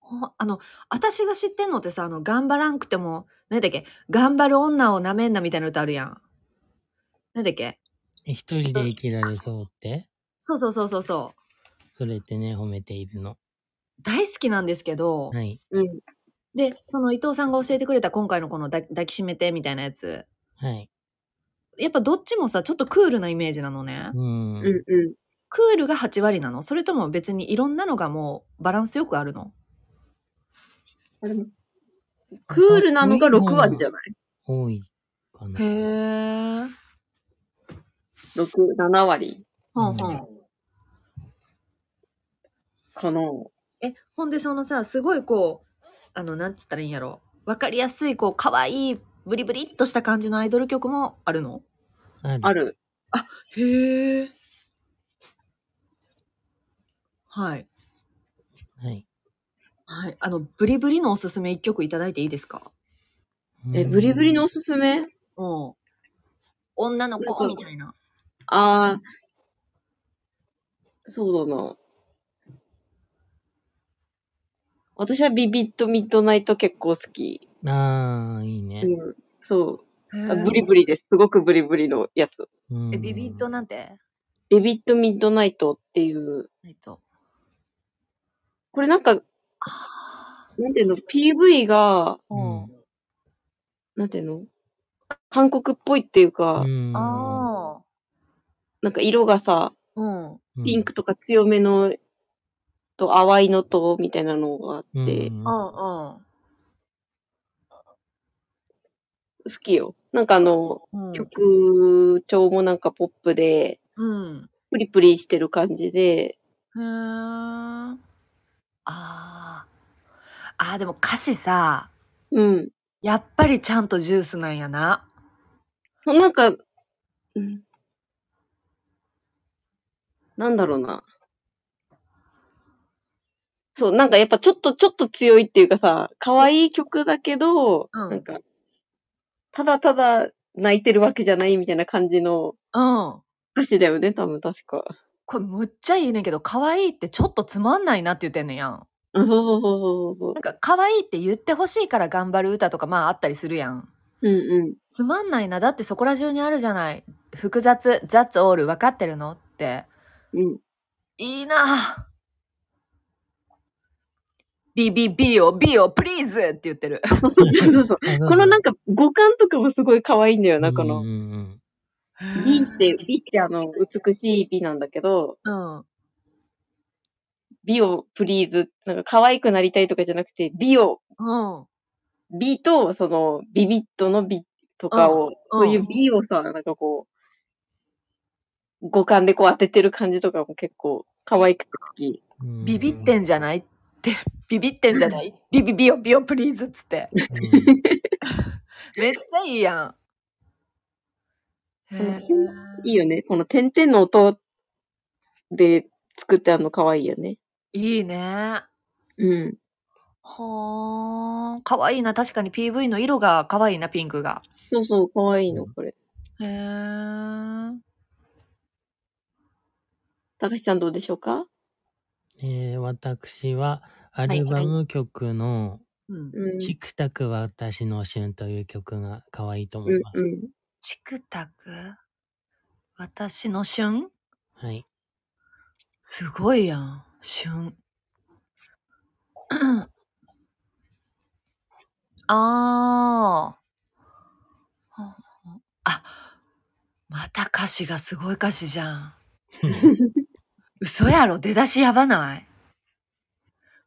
ほあの、私が知ってんのってさ、あの、頑張らんくても、なんだっけ、頑張る女をなめんなみたいな歌あるやん。なんだっけ？一人で生きられそうって？そうそうそうそうそう。それってね、褒めているの。大好きなんですけど、はい。うん。で、その伊藤さんが教えてくれた今回のこの抱抱きしめてみたいなやつ。はい。やっぱどっちもさ、ちょっとクールなイメージなのね。うん。うん、うん。クールが8割なの？それとも別にいろんなのがもうバランスよくあるの？あれもクールなのが6割じゃない？多いかな。へー。?6、7割ほんほん。かな。え、ほんでそのさ、すごいこう、あの、なんつったらいいんやろ？わかりやすい、こう、可愛いブリブリっとした感じのアイドル曲もあるの？ある。ある。へえ。はい。はい。はい。あの、ブリブリのおすすめ一曲いただいていいですか？え、ブリブリのおすすめ？うん。女の子みたいな。ああ、そうだな。私はビビットミッドナイト結構好き。ああ、いいね。うん。そう。あブブリブリです。すごくブリブリのやつ。うんえ、ビビットなんて？ビビットミッドナイトっていう、えっと。これなんか、なんていうの、PV が、うん。なんていうの？韓国っぽいっていうか、うん。あなんか色がさ。うんピンクとか強めのと淡いのとみたいなのがあって、うんうんうん。好きよ。なんかあの、うん。曲調もなんかポップで、うん。プリプリしてる感じで、へー。ああ。ああ、でも歌詞さ、うん。やっぱりちゃんとジュースなんやな。なんか、うん、なんだろうな。そう、なんかやっぱちょっと、ちょっと強いっていうかさ、可愛い曲だけど、うんなんか、ただただ泣いてるわけじゃないみたいな感じのうん。歌詞だよね、多分確か。これむっちゃいいねんけど、可愛いってちょっとつまんないなって言ってんねんやん。あそうそうそうそうそうなんか可愛いって言ってほしいから頑張る歌とかまああったりするやん。うんうん。つまんないな。だってそこら中にあるじゃない。複雑、雑オール分かってるの？って。うん。いいなビビビオビオプリーズって言ってる。このなんか五感とかもすごい可愛いんだよな、このうん。うん美って、美ってあの、美しい美なんだけど、うん。美をプリーズ、なんか可愛くなりたいとかじゃなくて、美をうん。美と、その、ビビットの美とかを、うんそういう美をさ、なんかこう、五感でこう当ててる感じとかも結構可愛くて好き。うんビビってんじゃない？って、ビビってんじゃない？ビビビヨビヨプリーズっつって。うんめっちゃいいやん。いいよね。この点々の音で作ってあるの可愛いよね。いいね。うん。はー。かわいいな。確かに PV の色がかわいいな、ピンクが。そうそう、可愛いの、これ。へー。高橋さんどうでしょうか？えー私は、アルバム曲の。チクタク私の旬という曲が可愛いと思うんいます。うん。チクタク？私の旬？はい。すごいやん。旬。あー。あ、また歌詞がすごい歌詞じゃん。嘘やろ出だしやばない？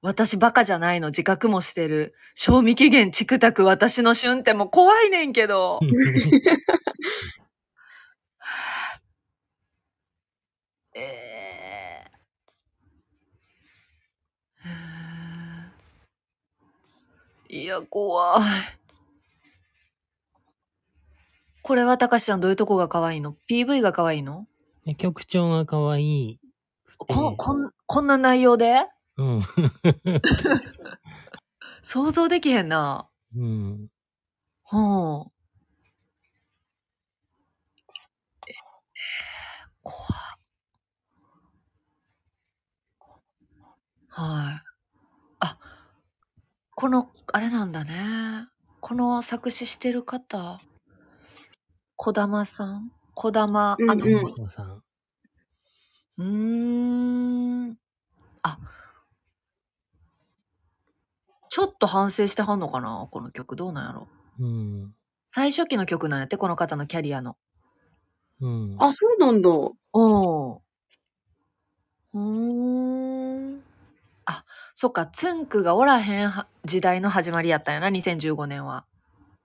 私バカじゃないの自覚もしてる。賞味期限チクタク私の旬ってもう怖いねんけど。ええへえいや、怖い。これはたかしちゃんどういうとこが可愛いの ?PV が可愛いの？で曲調が可愛い。こええこんこんな内容で？うん。想像できへんな。うん。うん。え怖っはい。あ、この、あれなんだね。この作詞してる方、小玉さん？小玉、うんあの、子さん。うーん。あ、ちょっと反省してはんのかなこの曲どうなんやろうん。最初期の曲なんやって、この方のキャリアの。うん。あ、そうなんだ。おうーん。あ、そっか、つんくがおらへんは時代の始まりやったんやな、2015年は。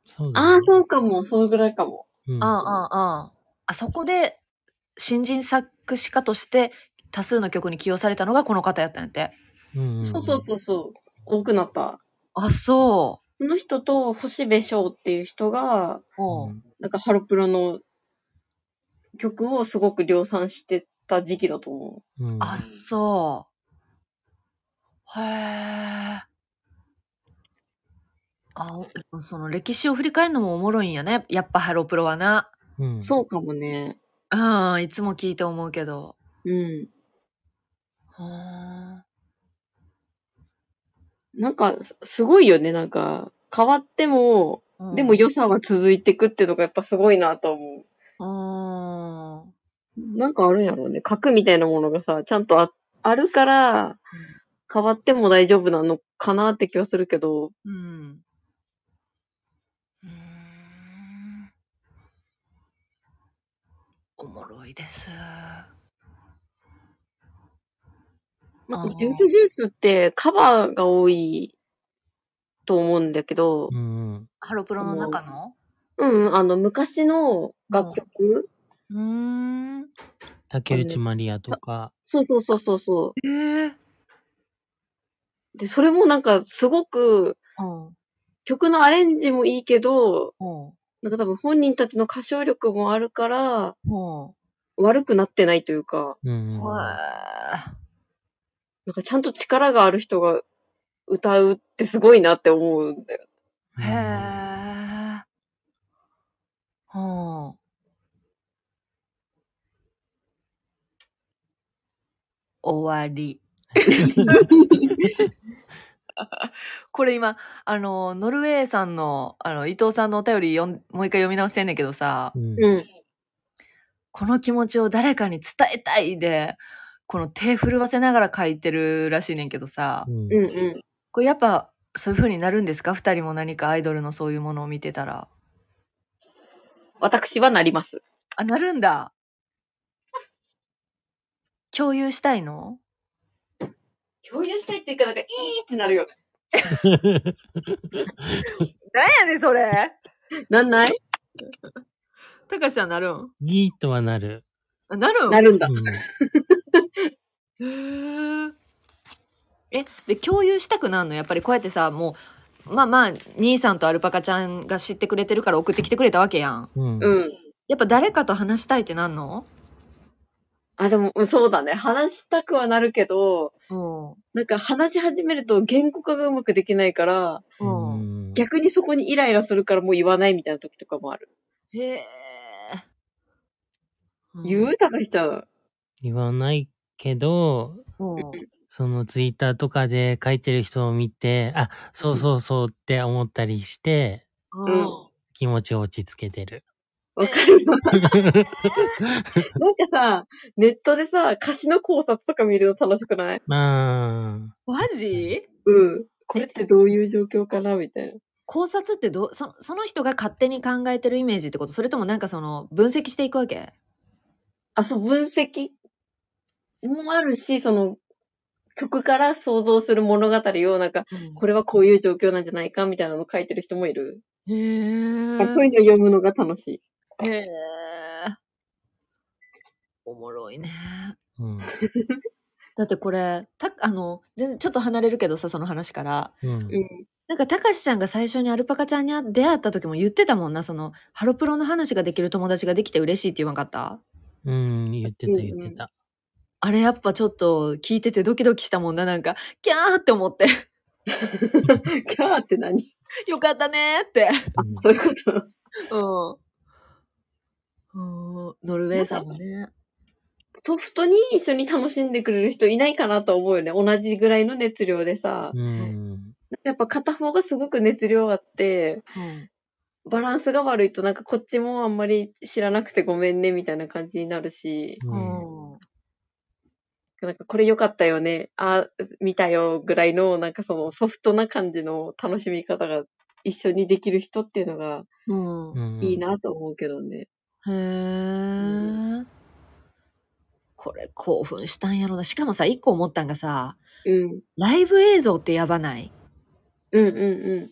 そうだ、ああ、そうかも。そのぐらいかも。うん。ああ、ああ。あそこで、新人作詞家として多数の曲に起用されたのがこの方やったんやって。うんうん。そうそうそうそう。多くなった。あ、そこの人と星部翔っていう人が、う。おううんなんかハロプロの曲をすごく量産してた時期だと思うん。あ、そう。へえ。あ、おでもその歴史を振り返るのもおもろいんやね。やっぱハロプロはな。うん。う。そうかもね。うん、いつも聞いて思うけど。うん。ほーなんか、すすごいよね。なんか、変わっても、うんでも良さは続いてくってのがやっぱすごいなと思うーん。う。なんかあるんやろうね。核みたいなものがさ、ちゃんとああるから、変わっても大丈夫なのかなって気はするけど、うん。おもろいです。なんかジュースジュースってカバーが多いと思うんだけどう、ん。ハロプロの中の？うん、あの、昔の楽曲、うーん。竹内まりやとか。そうそうそうそうそええう。で、それもなんかすごく、うん。曲のアレンジもいいけど、うん。なんか多分本人たちの歌唱力もあるから、うん。悪くなってないというか、うん。はなんかちゃんと力がある人が歌うってすごいなって思うんだよ。い。へえ。うん。終わり。これ今、あの、ノルウェーさんの、あの、伊藤さんのお便り読んもう一回読み直してんねんけどさ、うん。うん。この気持ちを誰かに伝えたいで、この手震わせながら書いてるらしいねんけどさ、うんうんうん。これやっぱそういう風になるんですか？二人も何かアイドルのそういうものを見てたら。私はなります。あ、なるんだ。共有したいの？共有したいっていうか、なんか、いいってなるよね。やねん、それ。なんない？たかしちゃんなるん？ギーとはなる。あなるん？なるんだ。うん。へーえ、で、共有したくなるの？やっぱりこうやってさ、もう、まあまあ、兄さんとアルパカちゃんが知ってくれてるから送ってきてくれたわけやん。うん。うん。やっぱ誰かと話したいってなんの？あ、でも、うんそうだね。話したくはなるけど、うん。なんか話し始めると言語化がうまくできないから、うん。ん逆にそこにイライラするからもう言わないみたいな時とかもある。へえ。言う？高橋ちゃん。言わないけど、うん。そのツイッターとかで書いてる人を見て、あ、そうそうそうって思ったりして、うん。気持ちを落ち着けてる。わかる。わ。なんかさ、ネットでさ、歌詞の考察とか見るの楽しくない？まあ、マジ？うん。これってどういう状況かな？みたいな。考察ってどう？そその人が勝手に考えてるイメージってこと？それともなんかその分析していくわけ？あ、そう、分析もあるし、その、曲から想像する物語を、なんか、これはこういう状況なんじゃないか？みたいなのを書いてる人もいる。へえあそういうの読むのが楽しい。へえ。おもろいね。うん。だってこれ、た、あの、全然ちょっと離れるけどさ、その話から。うん。うん。なんか、たかしちゃんが最初にアルパカちゃんに出会った時も言ってたもんな、その、ハロプロの話ができる友達ができて嬉しいって言わんかった？うん、言ってた言ってた。あれやっぱちょっと聞いててドキドキしたもんな、なんか、キャーって思って。キャーって何？よかったねーって。うんそういうこと？うん。うん。ノルウェーさんもね。ソフトに一緒に楽しんでくれる人いないかなと思うよね。同じぐらいの熱量でさ。うん。やっぱ片方がすごく熱量あって、うん。バランスが悪いとなんかこっちもあんまり知らなくてごめんねみたいな感じになるし、うん。うん。なんかこれ良かったよね、あ見たよぐらいのなんかそのソフトな感じの楽しみ方が一緒にできる人っていうのがいい。なと思うけどね。へえ。これ興奮したんやろな。しかもさ、一個思ったんがさ、うん。ライブ映像ってやばない？うんうんうん。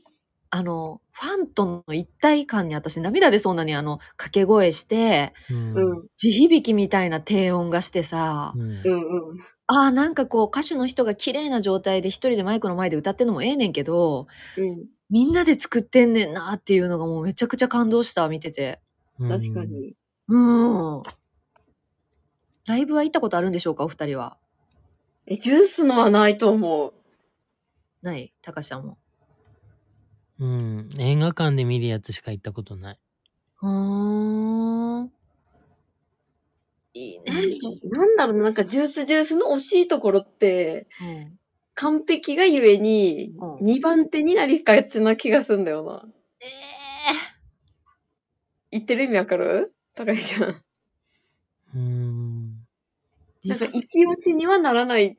あの、ファンとの一体感に私涙出そうなにあの、掛け声して、うん。うん地響きみたいな低音がしてさ、うんうんうん。ああ、なんかこう歌手の人が綺麗な状態で一人でマイクの前で歌ってんのもええねんけど、うん。みんなで作ってんねんなっていうのがもうめちゃくちゃ感動した、見てて。うん確か。に。うん。ライブは行ったことあるんでしょうか、お二人は。え、ジュースのはないと思う。ない？高橋さんも。うん。映画館で見るやつしか行ったことない。うーん。いいね。なんだろうな、なんかジュースジュースの惜しいところって、うん完璧がゆえに、うん2番手になりがちな気がすんだよな。え言ってる意味わかる？高橋ちゃん。うん。えなんか一押しにはならない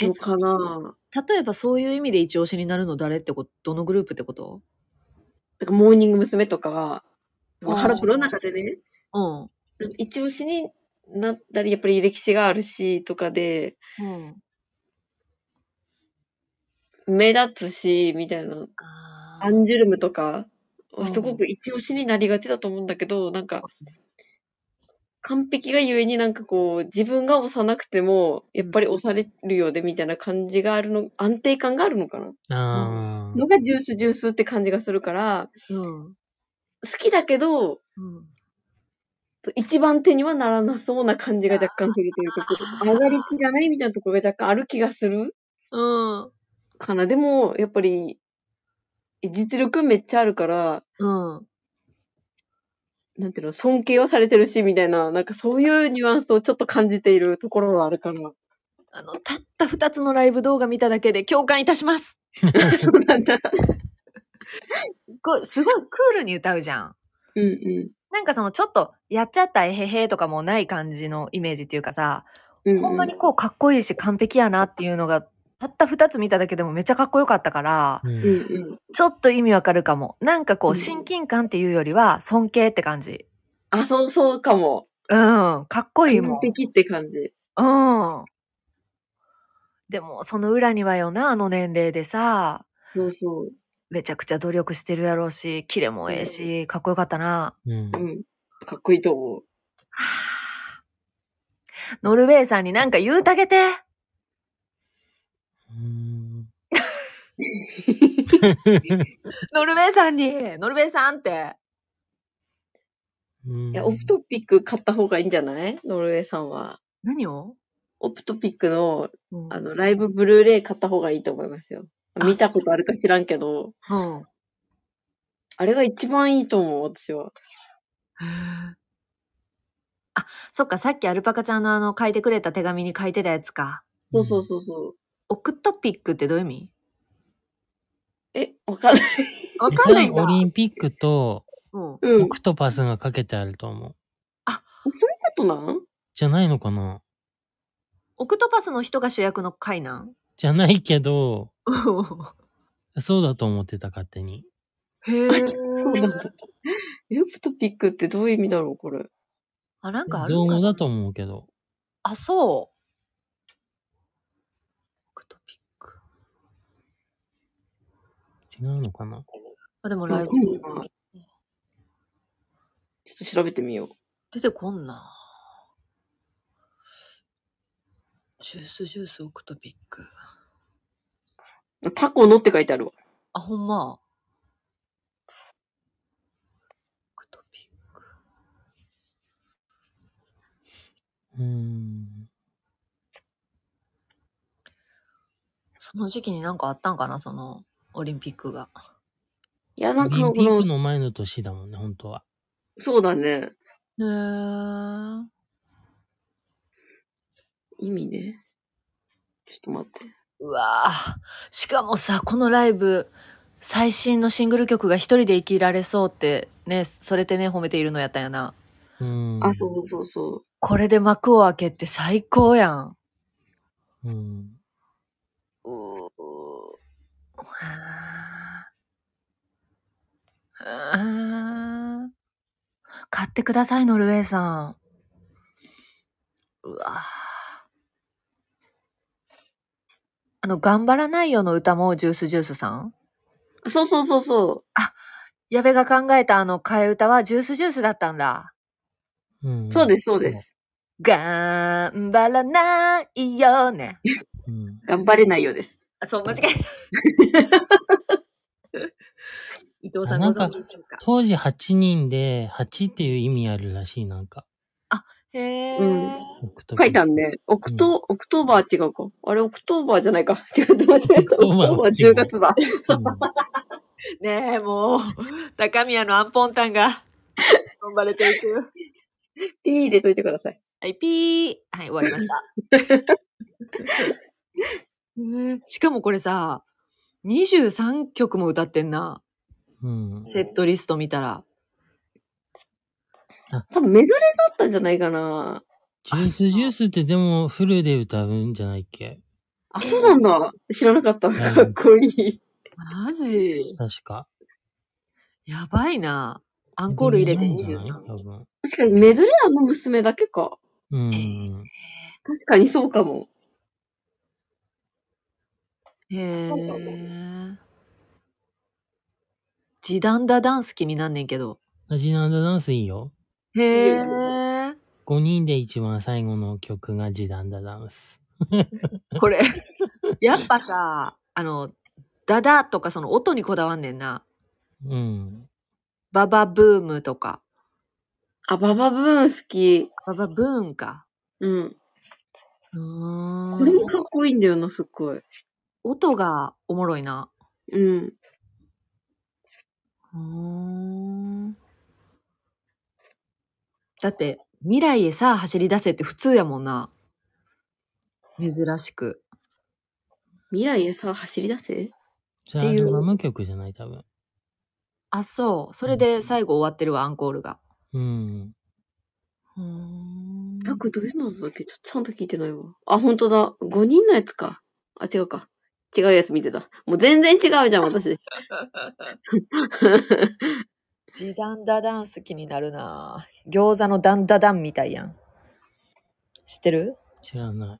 のかな？例えばそういう意味で一押しになるの誰ってこと？どのグループってこと？なんかモーニング娘。とかが、あーハロプロの中でね、うん。一押しになったり、やっぱり歴史があるし、とかで、うん。目立つし、みたいな。あアンジュルムとかうんはすごく一押しになりがちだと思うんだけど、なんか、完璧がゆえになんかこう、自分が押さなくても、やっぱり押されるようでみたいな感じがあるの、安定感があるのかな？のがジュースジュースって感じがするから、うん。好きだけど、うん。一番手にはならなそうな感じが若干するというか、上がりきらないみたいなところが若干ある気がするうん。かな。でも、やっぱり、実力めっちゃあるから、うん。なんていうの、尊敬はされてるし、みたいな、なんかそういうニュアンスをちょっと感じているところはあるから。あの、たった二つのライブ動画見ただけで共感いたします。そうなんだ。すごいクールに歌うじゃん。うんうん。なんかそのちょっと、やっちゃったえへへとかもない感じのイメージっていうかさ、うんうん、ほんまにこうかっこいいし完璧やなっていうのが、たった二つ見ただけでもめっちゃかっこよかったから、うんうんうん。ちょっと意味わかるかも。なんかこううん親近感っていうよりは尊敬って感じ。あ、そうそうかも。うん、かっこいいもん。完璧って感じ。うん。でも、その裏にはよな、あの年齢でさ、そうそう。めちゃくちゃ努力してるやろうし、キレもええし、かっこよかったな。うんう。ん。かっこいいと思う。ノルウェーさんになんか言うたげて。うんノルウェーさんに、ノルウェーさんって。うんいや、オプトピック買った方がいいんじゃない？ノルウェーさんは。何を、オプトピックの、うんあの、ライブブルーレイ買った方がいいと思いますよ。あ見たことあるか知らんけど、うん。あれが一番いいと思う、私は。あ、そっか、さっきアルパカちゃんのあの書いてくれた手紙に書いてたやつか。そうそうそうそう。オクトピックってどういう意味？え、わかんない。わかんないんだ。オリンピックとうん。うん。オクトパスがかけてあると思う。そういうことなん？じゃないのかな？オクトパスの人が主役の回なん？じゃないけど、そうだと思ってた、勝手に。へえ。そうなんだ。オプトピックってどういう意味だろう、これ。あ、なんかあるかな？語だと思うけど。あ、そう。オクトピック。違うのかな？あ、でもライブちょっと調べてみよう。出てこんな。ジュースジュースオクトピック。タコのって書いてあるわ。あ、ほんま？オクトピック。うーん。その時期になんかあったんかな？その、オリンピックが。いや、なんかオリンピックの前の年だもんね、本当は。そうだね。へー。意味ね。ちょっと待って。うわぁ。しかもさ、このライブ、最新のシングル曲が一人で生きられそうって、ね、それってね、褒めているのやったんやな。うーん。あ、そうそうそう。これで幕を開けて最高やん。うん。うー買ってください、ノルウェーさん。うわぁあの、頑張らないよの歌もジュースジュースさん？そうそうそうそう。矢部が考えたあの替え歌はジュースジュースだったんだ。うん。そうです、そうです。頑張らないよね。うん。頑張れないようです。あ、そう、間違えた。伊藤さんご存知でしょうか？当時8人で、8っていう意味あるらしい、なんか。へえ、うんオクト書いてあるね。オクト、オクトーバー違うか。あれ、オクトーバーじゃないか。違って待って。オクトーバーはオク10月だ。うんねえ、もう、高宮のアンポンタンが、頑張れていく。ピー入れといてください。はい、ピー。はい、終わりました。しかもこれさ、23曲も歌ってんな。うん。セットリスト見たら。多分メドレーだったんじゃないかな。ジュースジュースってでもフルで歌うんじゃないっけ？あ、そうなんだ。知らなかった。かっこいい。マジ？確か。やばいな。アンコール入れてでもいいんじゃない？23。多分。確かにメドレーの娘だけか。うん。確かにそうかも。へえ。ジダンダダンス気になんねんけど。アジナンダダンスいいよ。へえ。5人で一番最後の曲がジダンダダンス。これ、やっぱさ、あの、ダダとかその音にこだわんねんな。うん。ババブームとか。あ、ババブーン好き。ババブーンか。うん。うーこれもん。かっこいいんだよな、すっごい。音がおもろいな。うん。うーん。だって、未来へさあ走り出せって普通やもんな。珍しく。未来へさ、走り出せ？っていうルバム曲じゃない多分。あ、そう。それで最後終わってるわ、アンコールが。うん。うーん。なんかどういうのだっけ？ちょっとちゃんと聞いてないわ。あ、ほんとだ。5人のやつか。あ、違うか。違うやつ見てた。もう全然違うじゃん、私。ジダンダダンス気になるな餃子のダンダダンみたいやん。知ってる？知らない。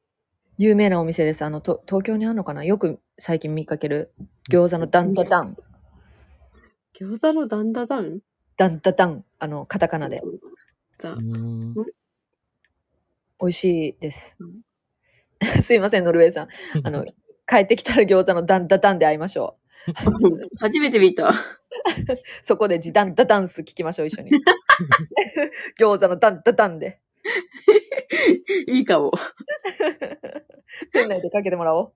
有名なお店です。あの、と東京にあるのかな？よく最近見かける餃子のダンダダン。餃子のダンダダン？ダンダダン。あの、カタカナで。だう。ん。美味しいですうん。すいません、ノルウェーさん。あの、帰ってきたら餃子のダンダダンで会いましょ 初めて見た。う。そこで時短ダダンス聞きましょう、一緒に。餃子のダンダダンで。いいかも。店内でかけてもらお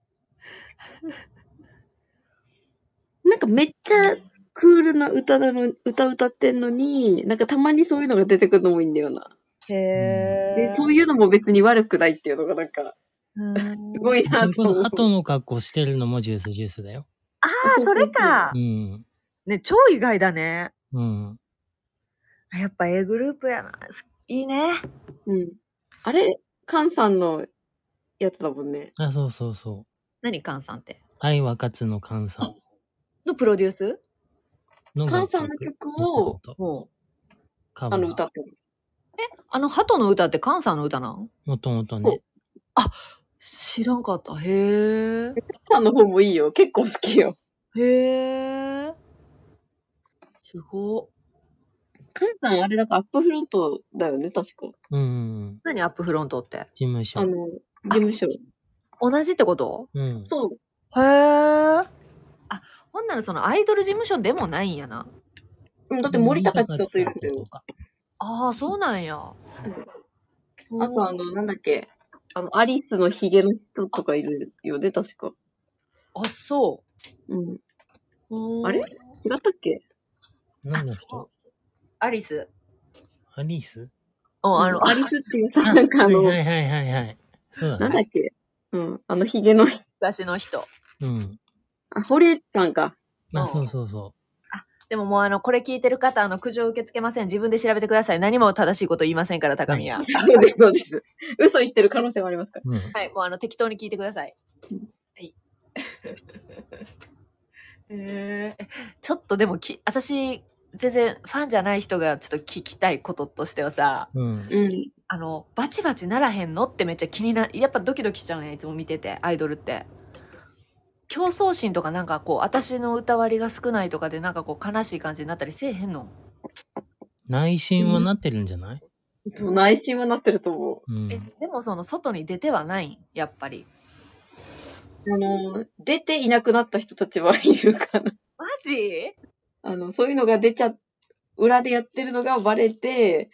う。なんかめっちゃクールな歌なの、歌歌ってんのに、なんかたまにそういうのが出てくるのもいいんだよな。へでえ、。そういうのも別に悪くないっていうのがなんか、うんすごいそれこそ。鳩の格好してるのもジュースジュースだよ。ああ、それかう。ん。ね、超意外だね。うん。やっぱ A グループやな。すいいね。うん。あれ、カンさんのやつだもんね。あ、そうそうそう。何、カンさんって？愛は勝つの菅さんのプロデュース？の菅さんの曲をもう。あの歌ってる。あの、鳩の歌ってカンさんの歌なん？もともとね。知らんかった。へえ。さんの方もいいよ。結構好きよ。へえ。すご。カンさんあれだからアップフロントだよね、確か。うん。何アップフロントって？事務所あ。の、事務所。同じってこと？うん。そう。へえ。あ、ほんならそのアイドル事務所でもないんやな。うんだって森高千里いるんだよと。か。ああ、そうなんや。あとあの、なんだっけ？あの、アリスのヒゲの人とかいるよね、確か。あ、そうん。う。うんあれ？違ったっけ？何の人？アリス。アリス？うん、あの、アリスっていうさ、あなんかあの、はいはいはいはい。そうだね。なんだっけ？うん。あのヒゲの人。昔の人。うん。あ、堀内さんか。あ、そうそうそでももうあの、これ聞いてる方、あの、苦情受け付けません。自分で調べてください。何も正しいこと言いませんから、高宮。そうです、そうです。嘘言ってる可能性もありますから。う。うん。はい、もうあの、適当に聞いてくださいうん。はい。えー、ちょっとでもき、私、全然ファンじゃない人がちょっと聞きたいこととしてはさ、うん。うん。あの、バチバチならへんのってめっちゃ気にな、やっぱドキドキしちゃうね、いつも見てて、アイドルって。競争心とかなんかこう、私の歌割りが少ないとかでなんかこう、悲しい感じになったりせえへんの？内心はなってるんじゃない？そう内心はなってると思うん。え、でもその外に出てはないん？やっぱり。う。あの、出ていなくなった人たちはいるかな。マジ？あの、そういうのが出ちゃ、裏でやってるのがバレて、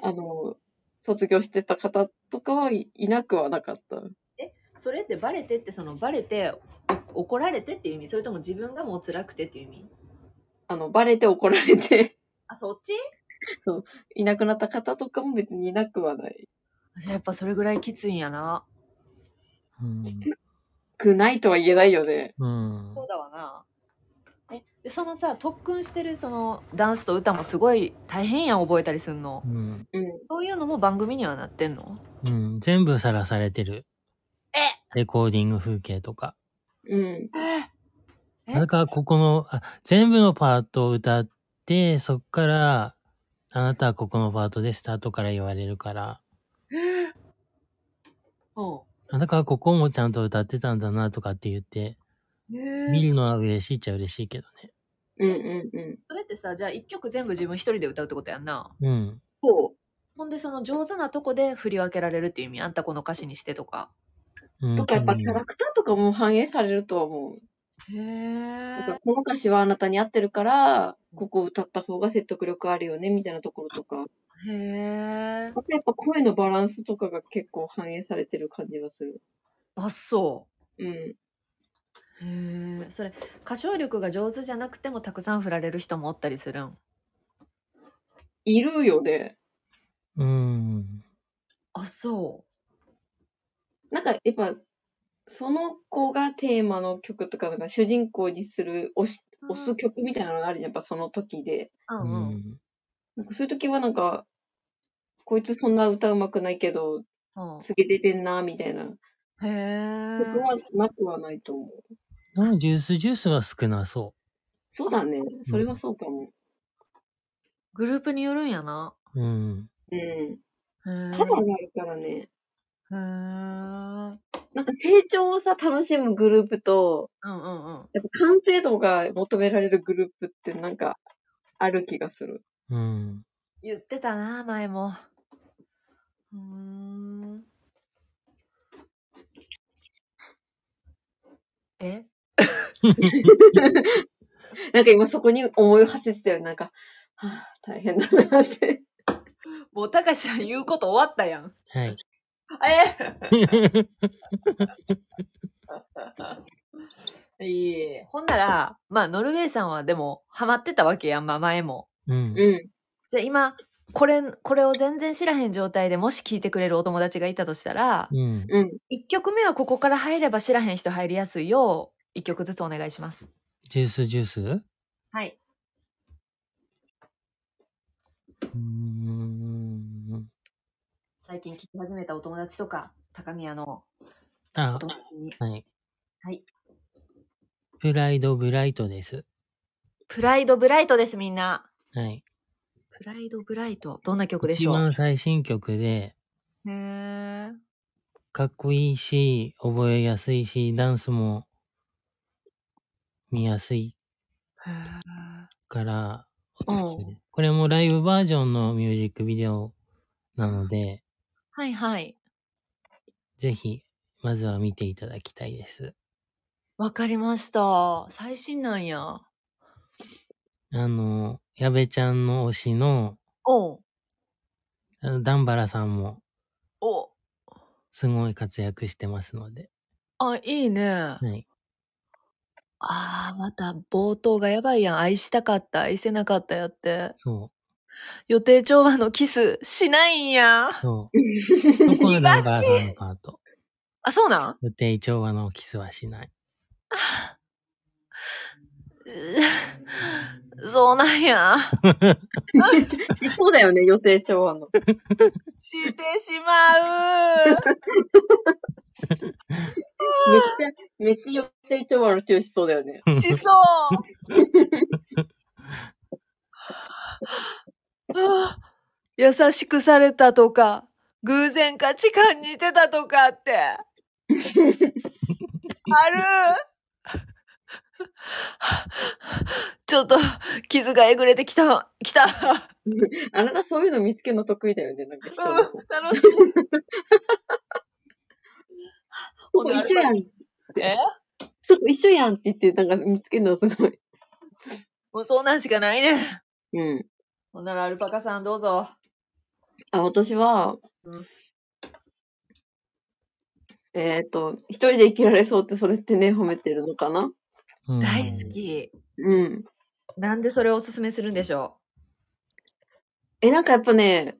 あの、卒業してた方とかはいいなくはなかった。それってバレてってそのバレてお怒られてっていう意味？それとも自分がもう辛くてっていう意味？あの、バレて怒られて、あそっち？いなくなった方とかも別にいなくはない。じゃあやっぱそれぐらいきついんやな。うん。くないとは言えないよね。うん。そうだわな。え、でそのさ、特訓してるそのダンスと歌もすごい大変やん覚えたりすんの。うん。うん。そういうのも番組にはなってんの？うん。全部さらされてる。えレコーディング風景とか。うん。え？だからここの、あ、全部のパートを歌って、そっから、あなたはここのパートでスタートから言われるから。うあだからここもちゃんと歌ってたんだなとかって言って、見るのは嬉しいっちゃ嬉しいけどね。うんうんうん。それってさ、じゃあ一曲全部自分一人で歌うってことやんな。うん。そほんでその上手なとこで振り分けられるっていう意味あんたこの歌詞にしてとか。うん。う。とかやっぱキャラクターとかも反映されるとは思う。へだからこの歌詞はあなたに合ってるから、ここ歌った方が説得力あるよね、みたいなところとか。え。へえ。あとやっぱ声のバランスとかが結構反映されてる感じはする。あ、そうん。う。へえ。それ、歌唱力が上手じゃなくてもたくさん振られる人もおったりするん？いるよね。うん。あ、そなんかやっぱ、その子がテーマの曲とか、なんか主人公にする押し、うん押す曲みたいなのがあるじゃん、やっぱその時で。う。ううんうん。ん。なんかそういう時はなんか、こいつそんな歌うまくないけど、うん、すげ出てんな、みたいなへえ。曲はなくはないと思う。ジュースジュースは少なそそうだね。それはそうかも。グループによるんやな。う。うん。うん。へえ。カバーがあるからね。なんか成長をさ、楽しむグループと、うんうん。やっぱ完成度が求められるグループってなんか、ある気がする。うん。言ってたな、前も。うーん。え？なんか今そこに思いを馳せてたよ。なんか、はあ、大変だなって。もう、たかしちゃん言うこと終わったやん。はい。えいい。ほんなら、まあ、ノルウェーさんはでも、ハマってたわけやん、まあ、前も。うん。うん。じゃあ今、これ、これを全然知らへん状態でもし聞いてくれるお友達がいたとしたら、うん。うん。1曲目はここから入れば知らへん人入りやすいよう、1曲ずつお願いします。ジュースジュース？うはい。ーん。最近聞き始めたお友達とか、高宮のおあ、友達に。はい。はい。プライドブライトです。プライドブライトです、みんな。はい。プライドブライト。どんな曲でし一ょう？番最新曲で、へー。かっこいいし、覚えやすいし、ダンスも見やすいから、うん。これもライブバージョンのミュージックビデオなので、はいはい。ぜひ、まずは見ていただきたいです。わかりました。最新なんや。あの、矢部ちゃんの推しの、おう。あの、ダンバラさんもおすごい活躍してますので、あ、いいね。はい。ああ、また冒頭がやばいやん。愛したかった、愛せなかったやって。そう、予定調和のキスしないんや。そう。そこがバのパート。あ、そうなん？予定調和のキスはしない。う そうなんや。そうだよね、予定調和の。してしまう。めっちゃ、めっちゃ予定調和の強しそうだよね。しそう。はあ優しくされたとか、偶然価値観似てたとかって。あるちょっと、傷がえぐれてきた、きた。あなたそういうの見つけるの得意だよね、なんか人の。うん楽しい。一緒やん。え？そこ一緒やんって言って、なんか見つけるのすごい。もうそんなんしかないね。うん。ほんならアルパカさんどうぞ。あ、私は、うんえっ、と、一人で生きられそうってそれってね、褒めてるのかな？うん大好。き。うん。なんでそれをおすすめするんでしょえ、なんかやっぱね、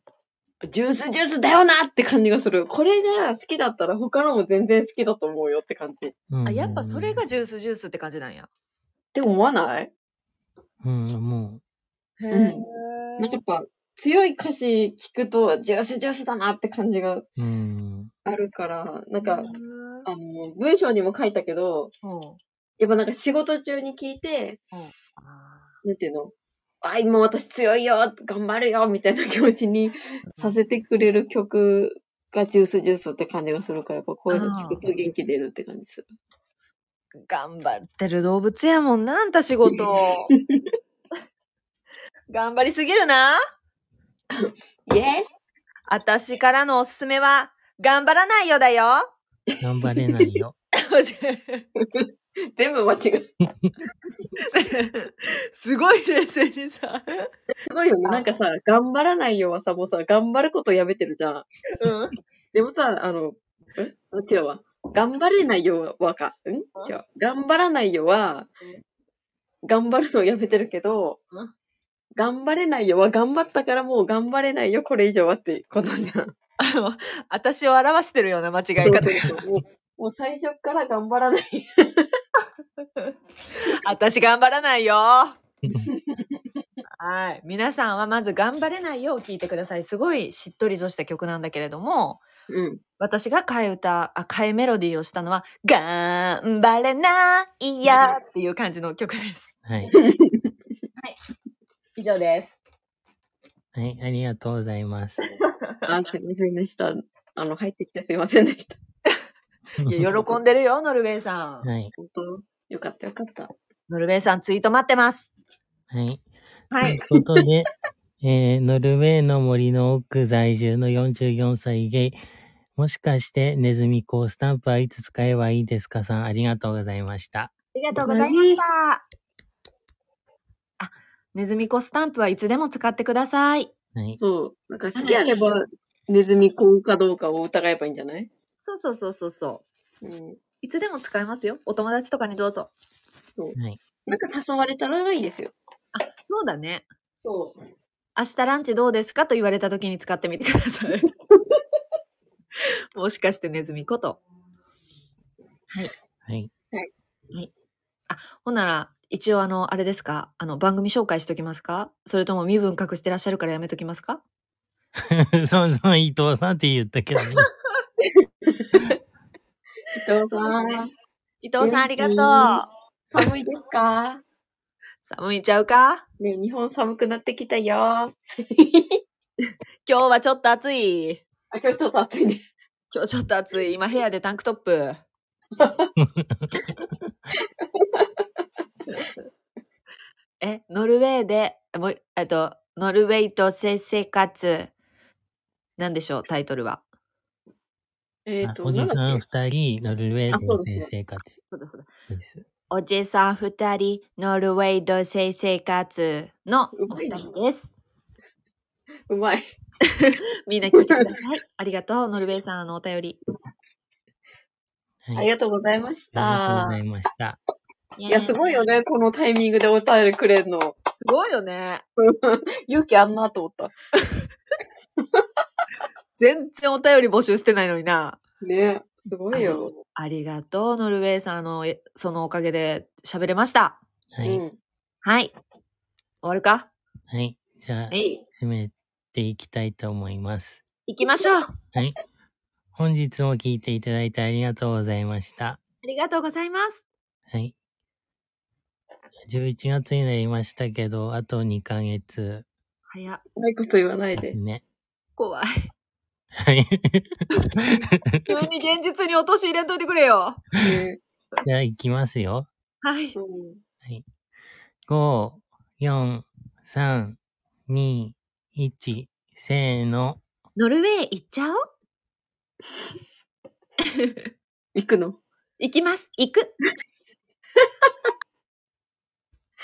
ジュースジュースだよなって感じがする。これが好きだったら他のも全然好きだと思うよって感じ。うんうあ、やっぱそれがジュースジュースって感じなんや。って思わない？うん、もへうん。なんかやっぱ強い歌詞聞くとジュースジュースだなって感じが。あるから、なんか、うんあの、文章にも書いたけど、やっぱなんか仕事中に聞いて、なんていうの？あ、今私強いよ頑張るよみたいな気持ちにさせてくれる曲がジュースジュースって感じがするから、やっぱこういうの聞くと元気出るって感じする。頑張ってる動物やもんな、あんた仕事。頑張りすぎるな。イエあたしからのおすすめは、頑張らないよだよ。頑張れないよ。ー 全部間違え すごい冷静にさ。すごいよね。なんかさ、頑張らないよはさ、もうさ、頑張ることやめてるじゃん。うん。でもさ、あの、え？違うわ。頑張れないよはか。ん？違う。頑張らないよは、頑張るのやめてるけどうん、頑張れないよは頑張ったからもう頑張れないよ、これ以上はってことじゃん。あの、私を表してるような間違い方。そうそうもうもう最初から頑張らない。私頑張らないよ。はい。皆さんはまず頑張れないよを聞いてください。すごいしっとりとした曲なんだけれども、うん。私が替え歌、あ、替えメロディーをしたのは、頑張れないやっていう感じの曲です。はい。以上です。はい、ありがとうございます。あ、すいませんでした。あの、入ってきてすいませんでした。いや、喜んでるよ、ノルウェーさん。はい。本当よかったよかった。ノルウェーさんツイート待ってます。はい。はい。ということで、えー、ノルウェーの森の奥在住の44歳ゲイ。もしかしてネズミ講スタンプはいつ使えばいいですかさん、ありがとうございました。ありがとうございました。あ、ネズミ子スタンプはいつでも使ってください。はい。そう。なんか、気あれば、ネズミ子かどうかを疑えばいいんじゃない？そうそうそうそうそう。うん。いつでも使えますよ。お友達とかにどうぞ。そう。はい。なんか誘われたらいいですよ。あ、そうだね。そう。明日ランチどうですかと言われた時に使ってみてください。もしかしてネズミ子と。はい。はい。ほんなら、一応あの、あれですか？あの、番組紹介しときますか？それとも身分隠してらっしゃるからやめときますか？そうそう、伊藤さんって言ったけどね。伊藤さん、伊藤さんありがとう。寒いですか？寒いんちゃうか？ね日本寒くなってきたよ。あ、今日はちょっと暑い。今日ちょっと暑いね。今日ちょっと暑い。今部屋でタンクトップ。え、ノルウェーで、もう、えっと、ノルウェーと性生活。なんでしょう、タイトルは？えっ、と、あおじさんなんだっ二人、ノルウェーあそうですね同性生活そうだそうだ。です。おじさん二人、ノルウェー同性生活のお二人です。けうまい。みんな聞いてください。ありがとう、ノルウェーさんのお便り。はい。ありがとうございましありがとうたござ。いました。いいや、すごいよね、このタイミングでお便りくれるの。すごいよね。勇気あんなと思った。全然お便り募集してないのにな。ねすごいよ。ありがとう、ノルウェーさんの、えそのおかげで喋れました。はい。うん。はい。終わるか？はい。じゃあは、い。締めていきたいと思います。行きましょう。あはい。本日も聞いていただいてありがとうございました。りがとうございます。はい。11月になりましたけど、あと2ヶ月早っ。ないこと言わないで。ですね。怖い。はい。急に現実に落とし入れんといてくれよ。ねじゃあ行きますよ。はい。うん5、4、3、2、1、せーの。ノルウェー行っちゃおう？行くの？行きます。行く。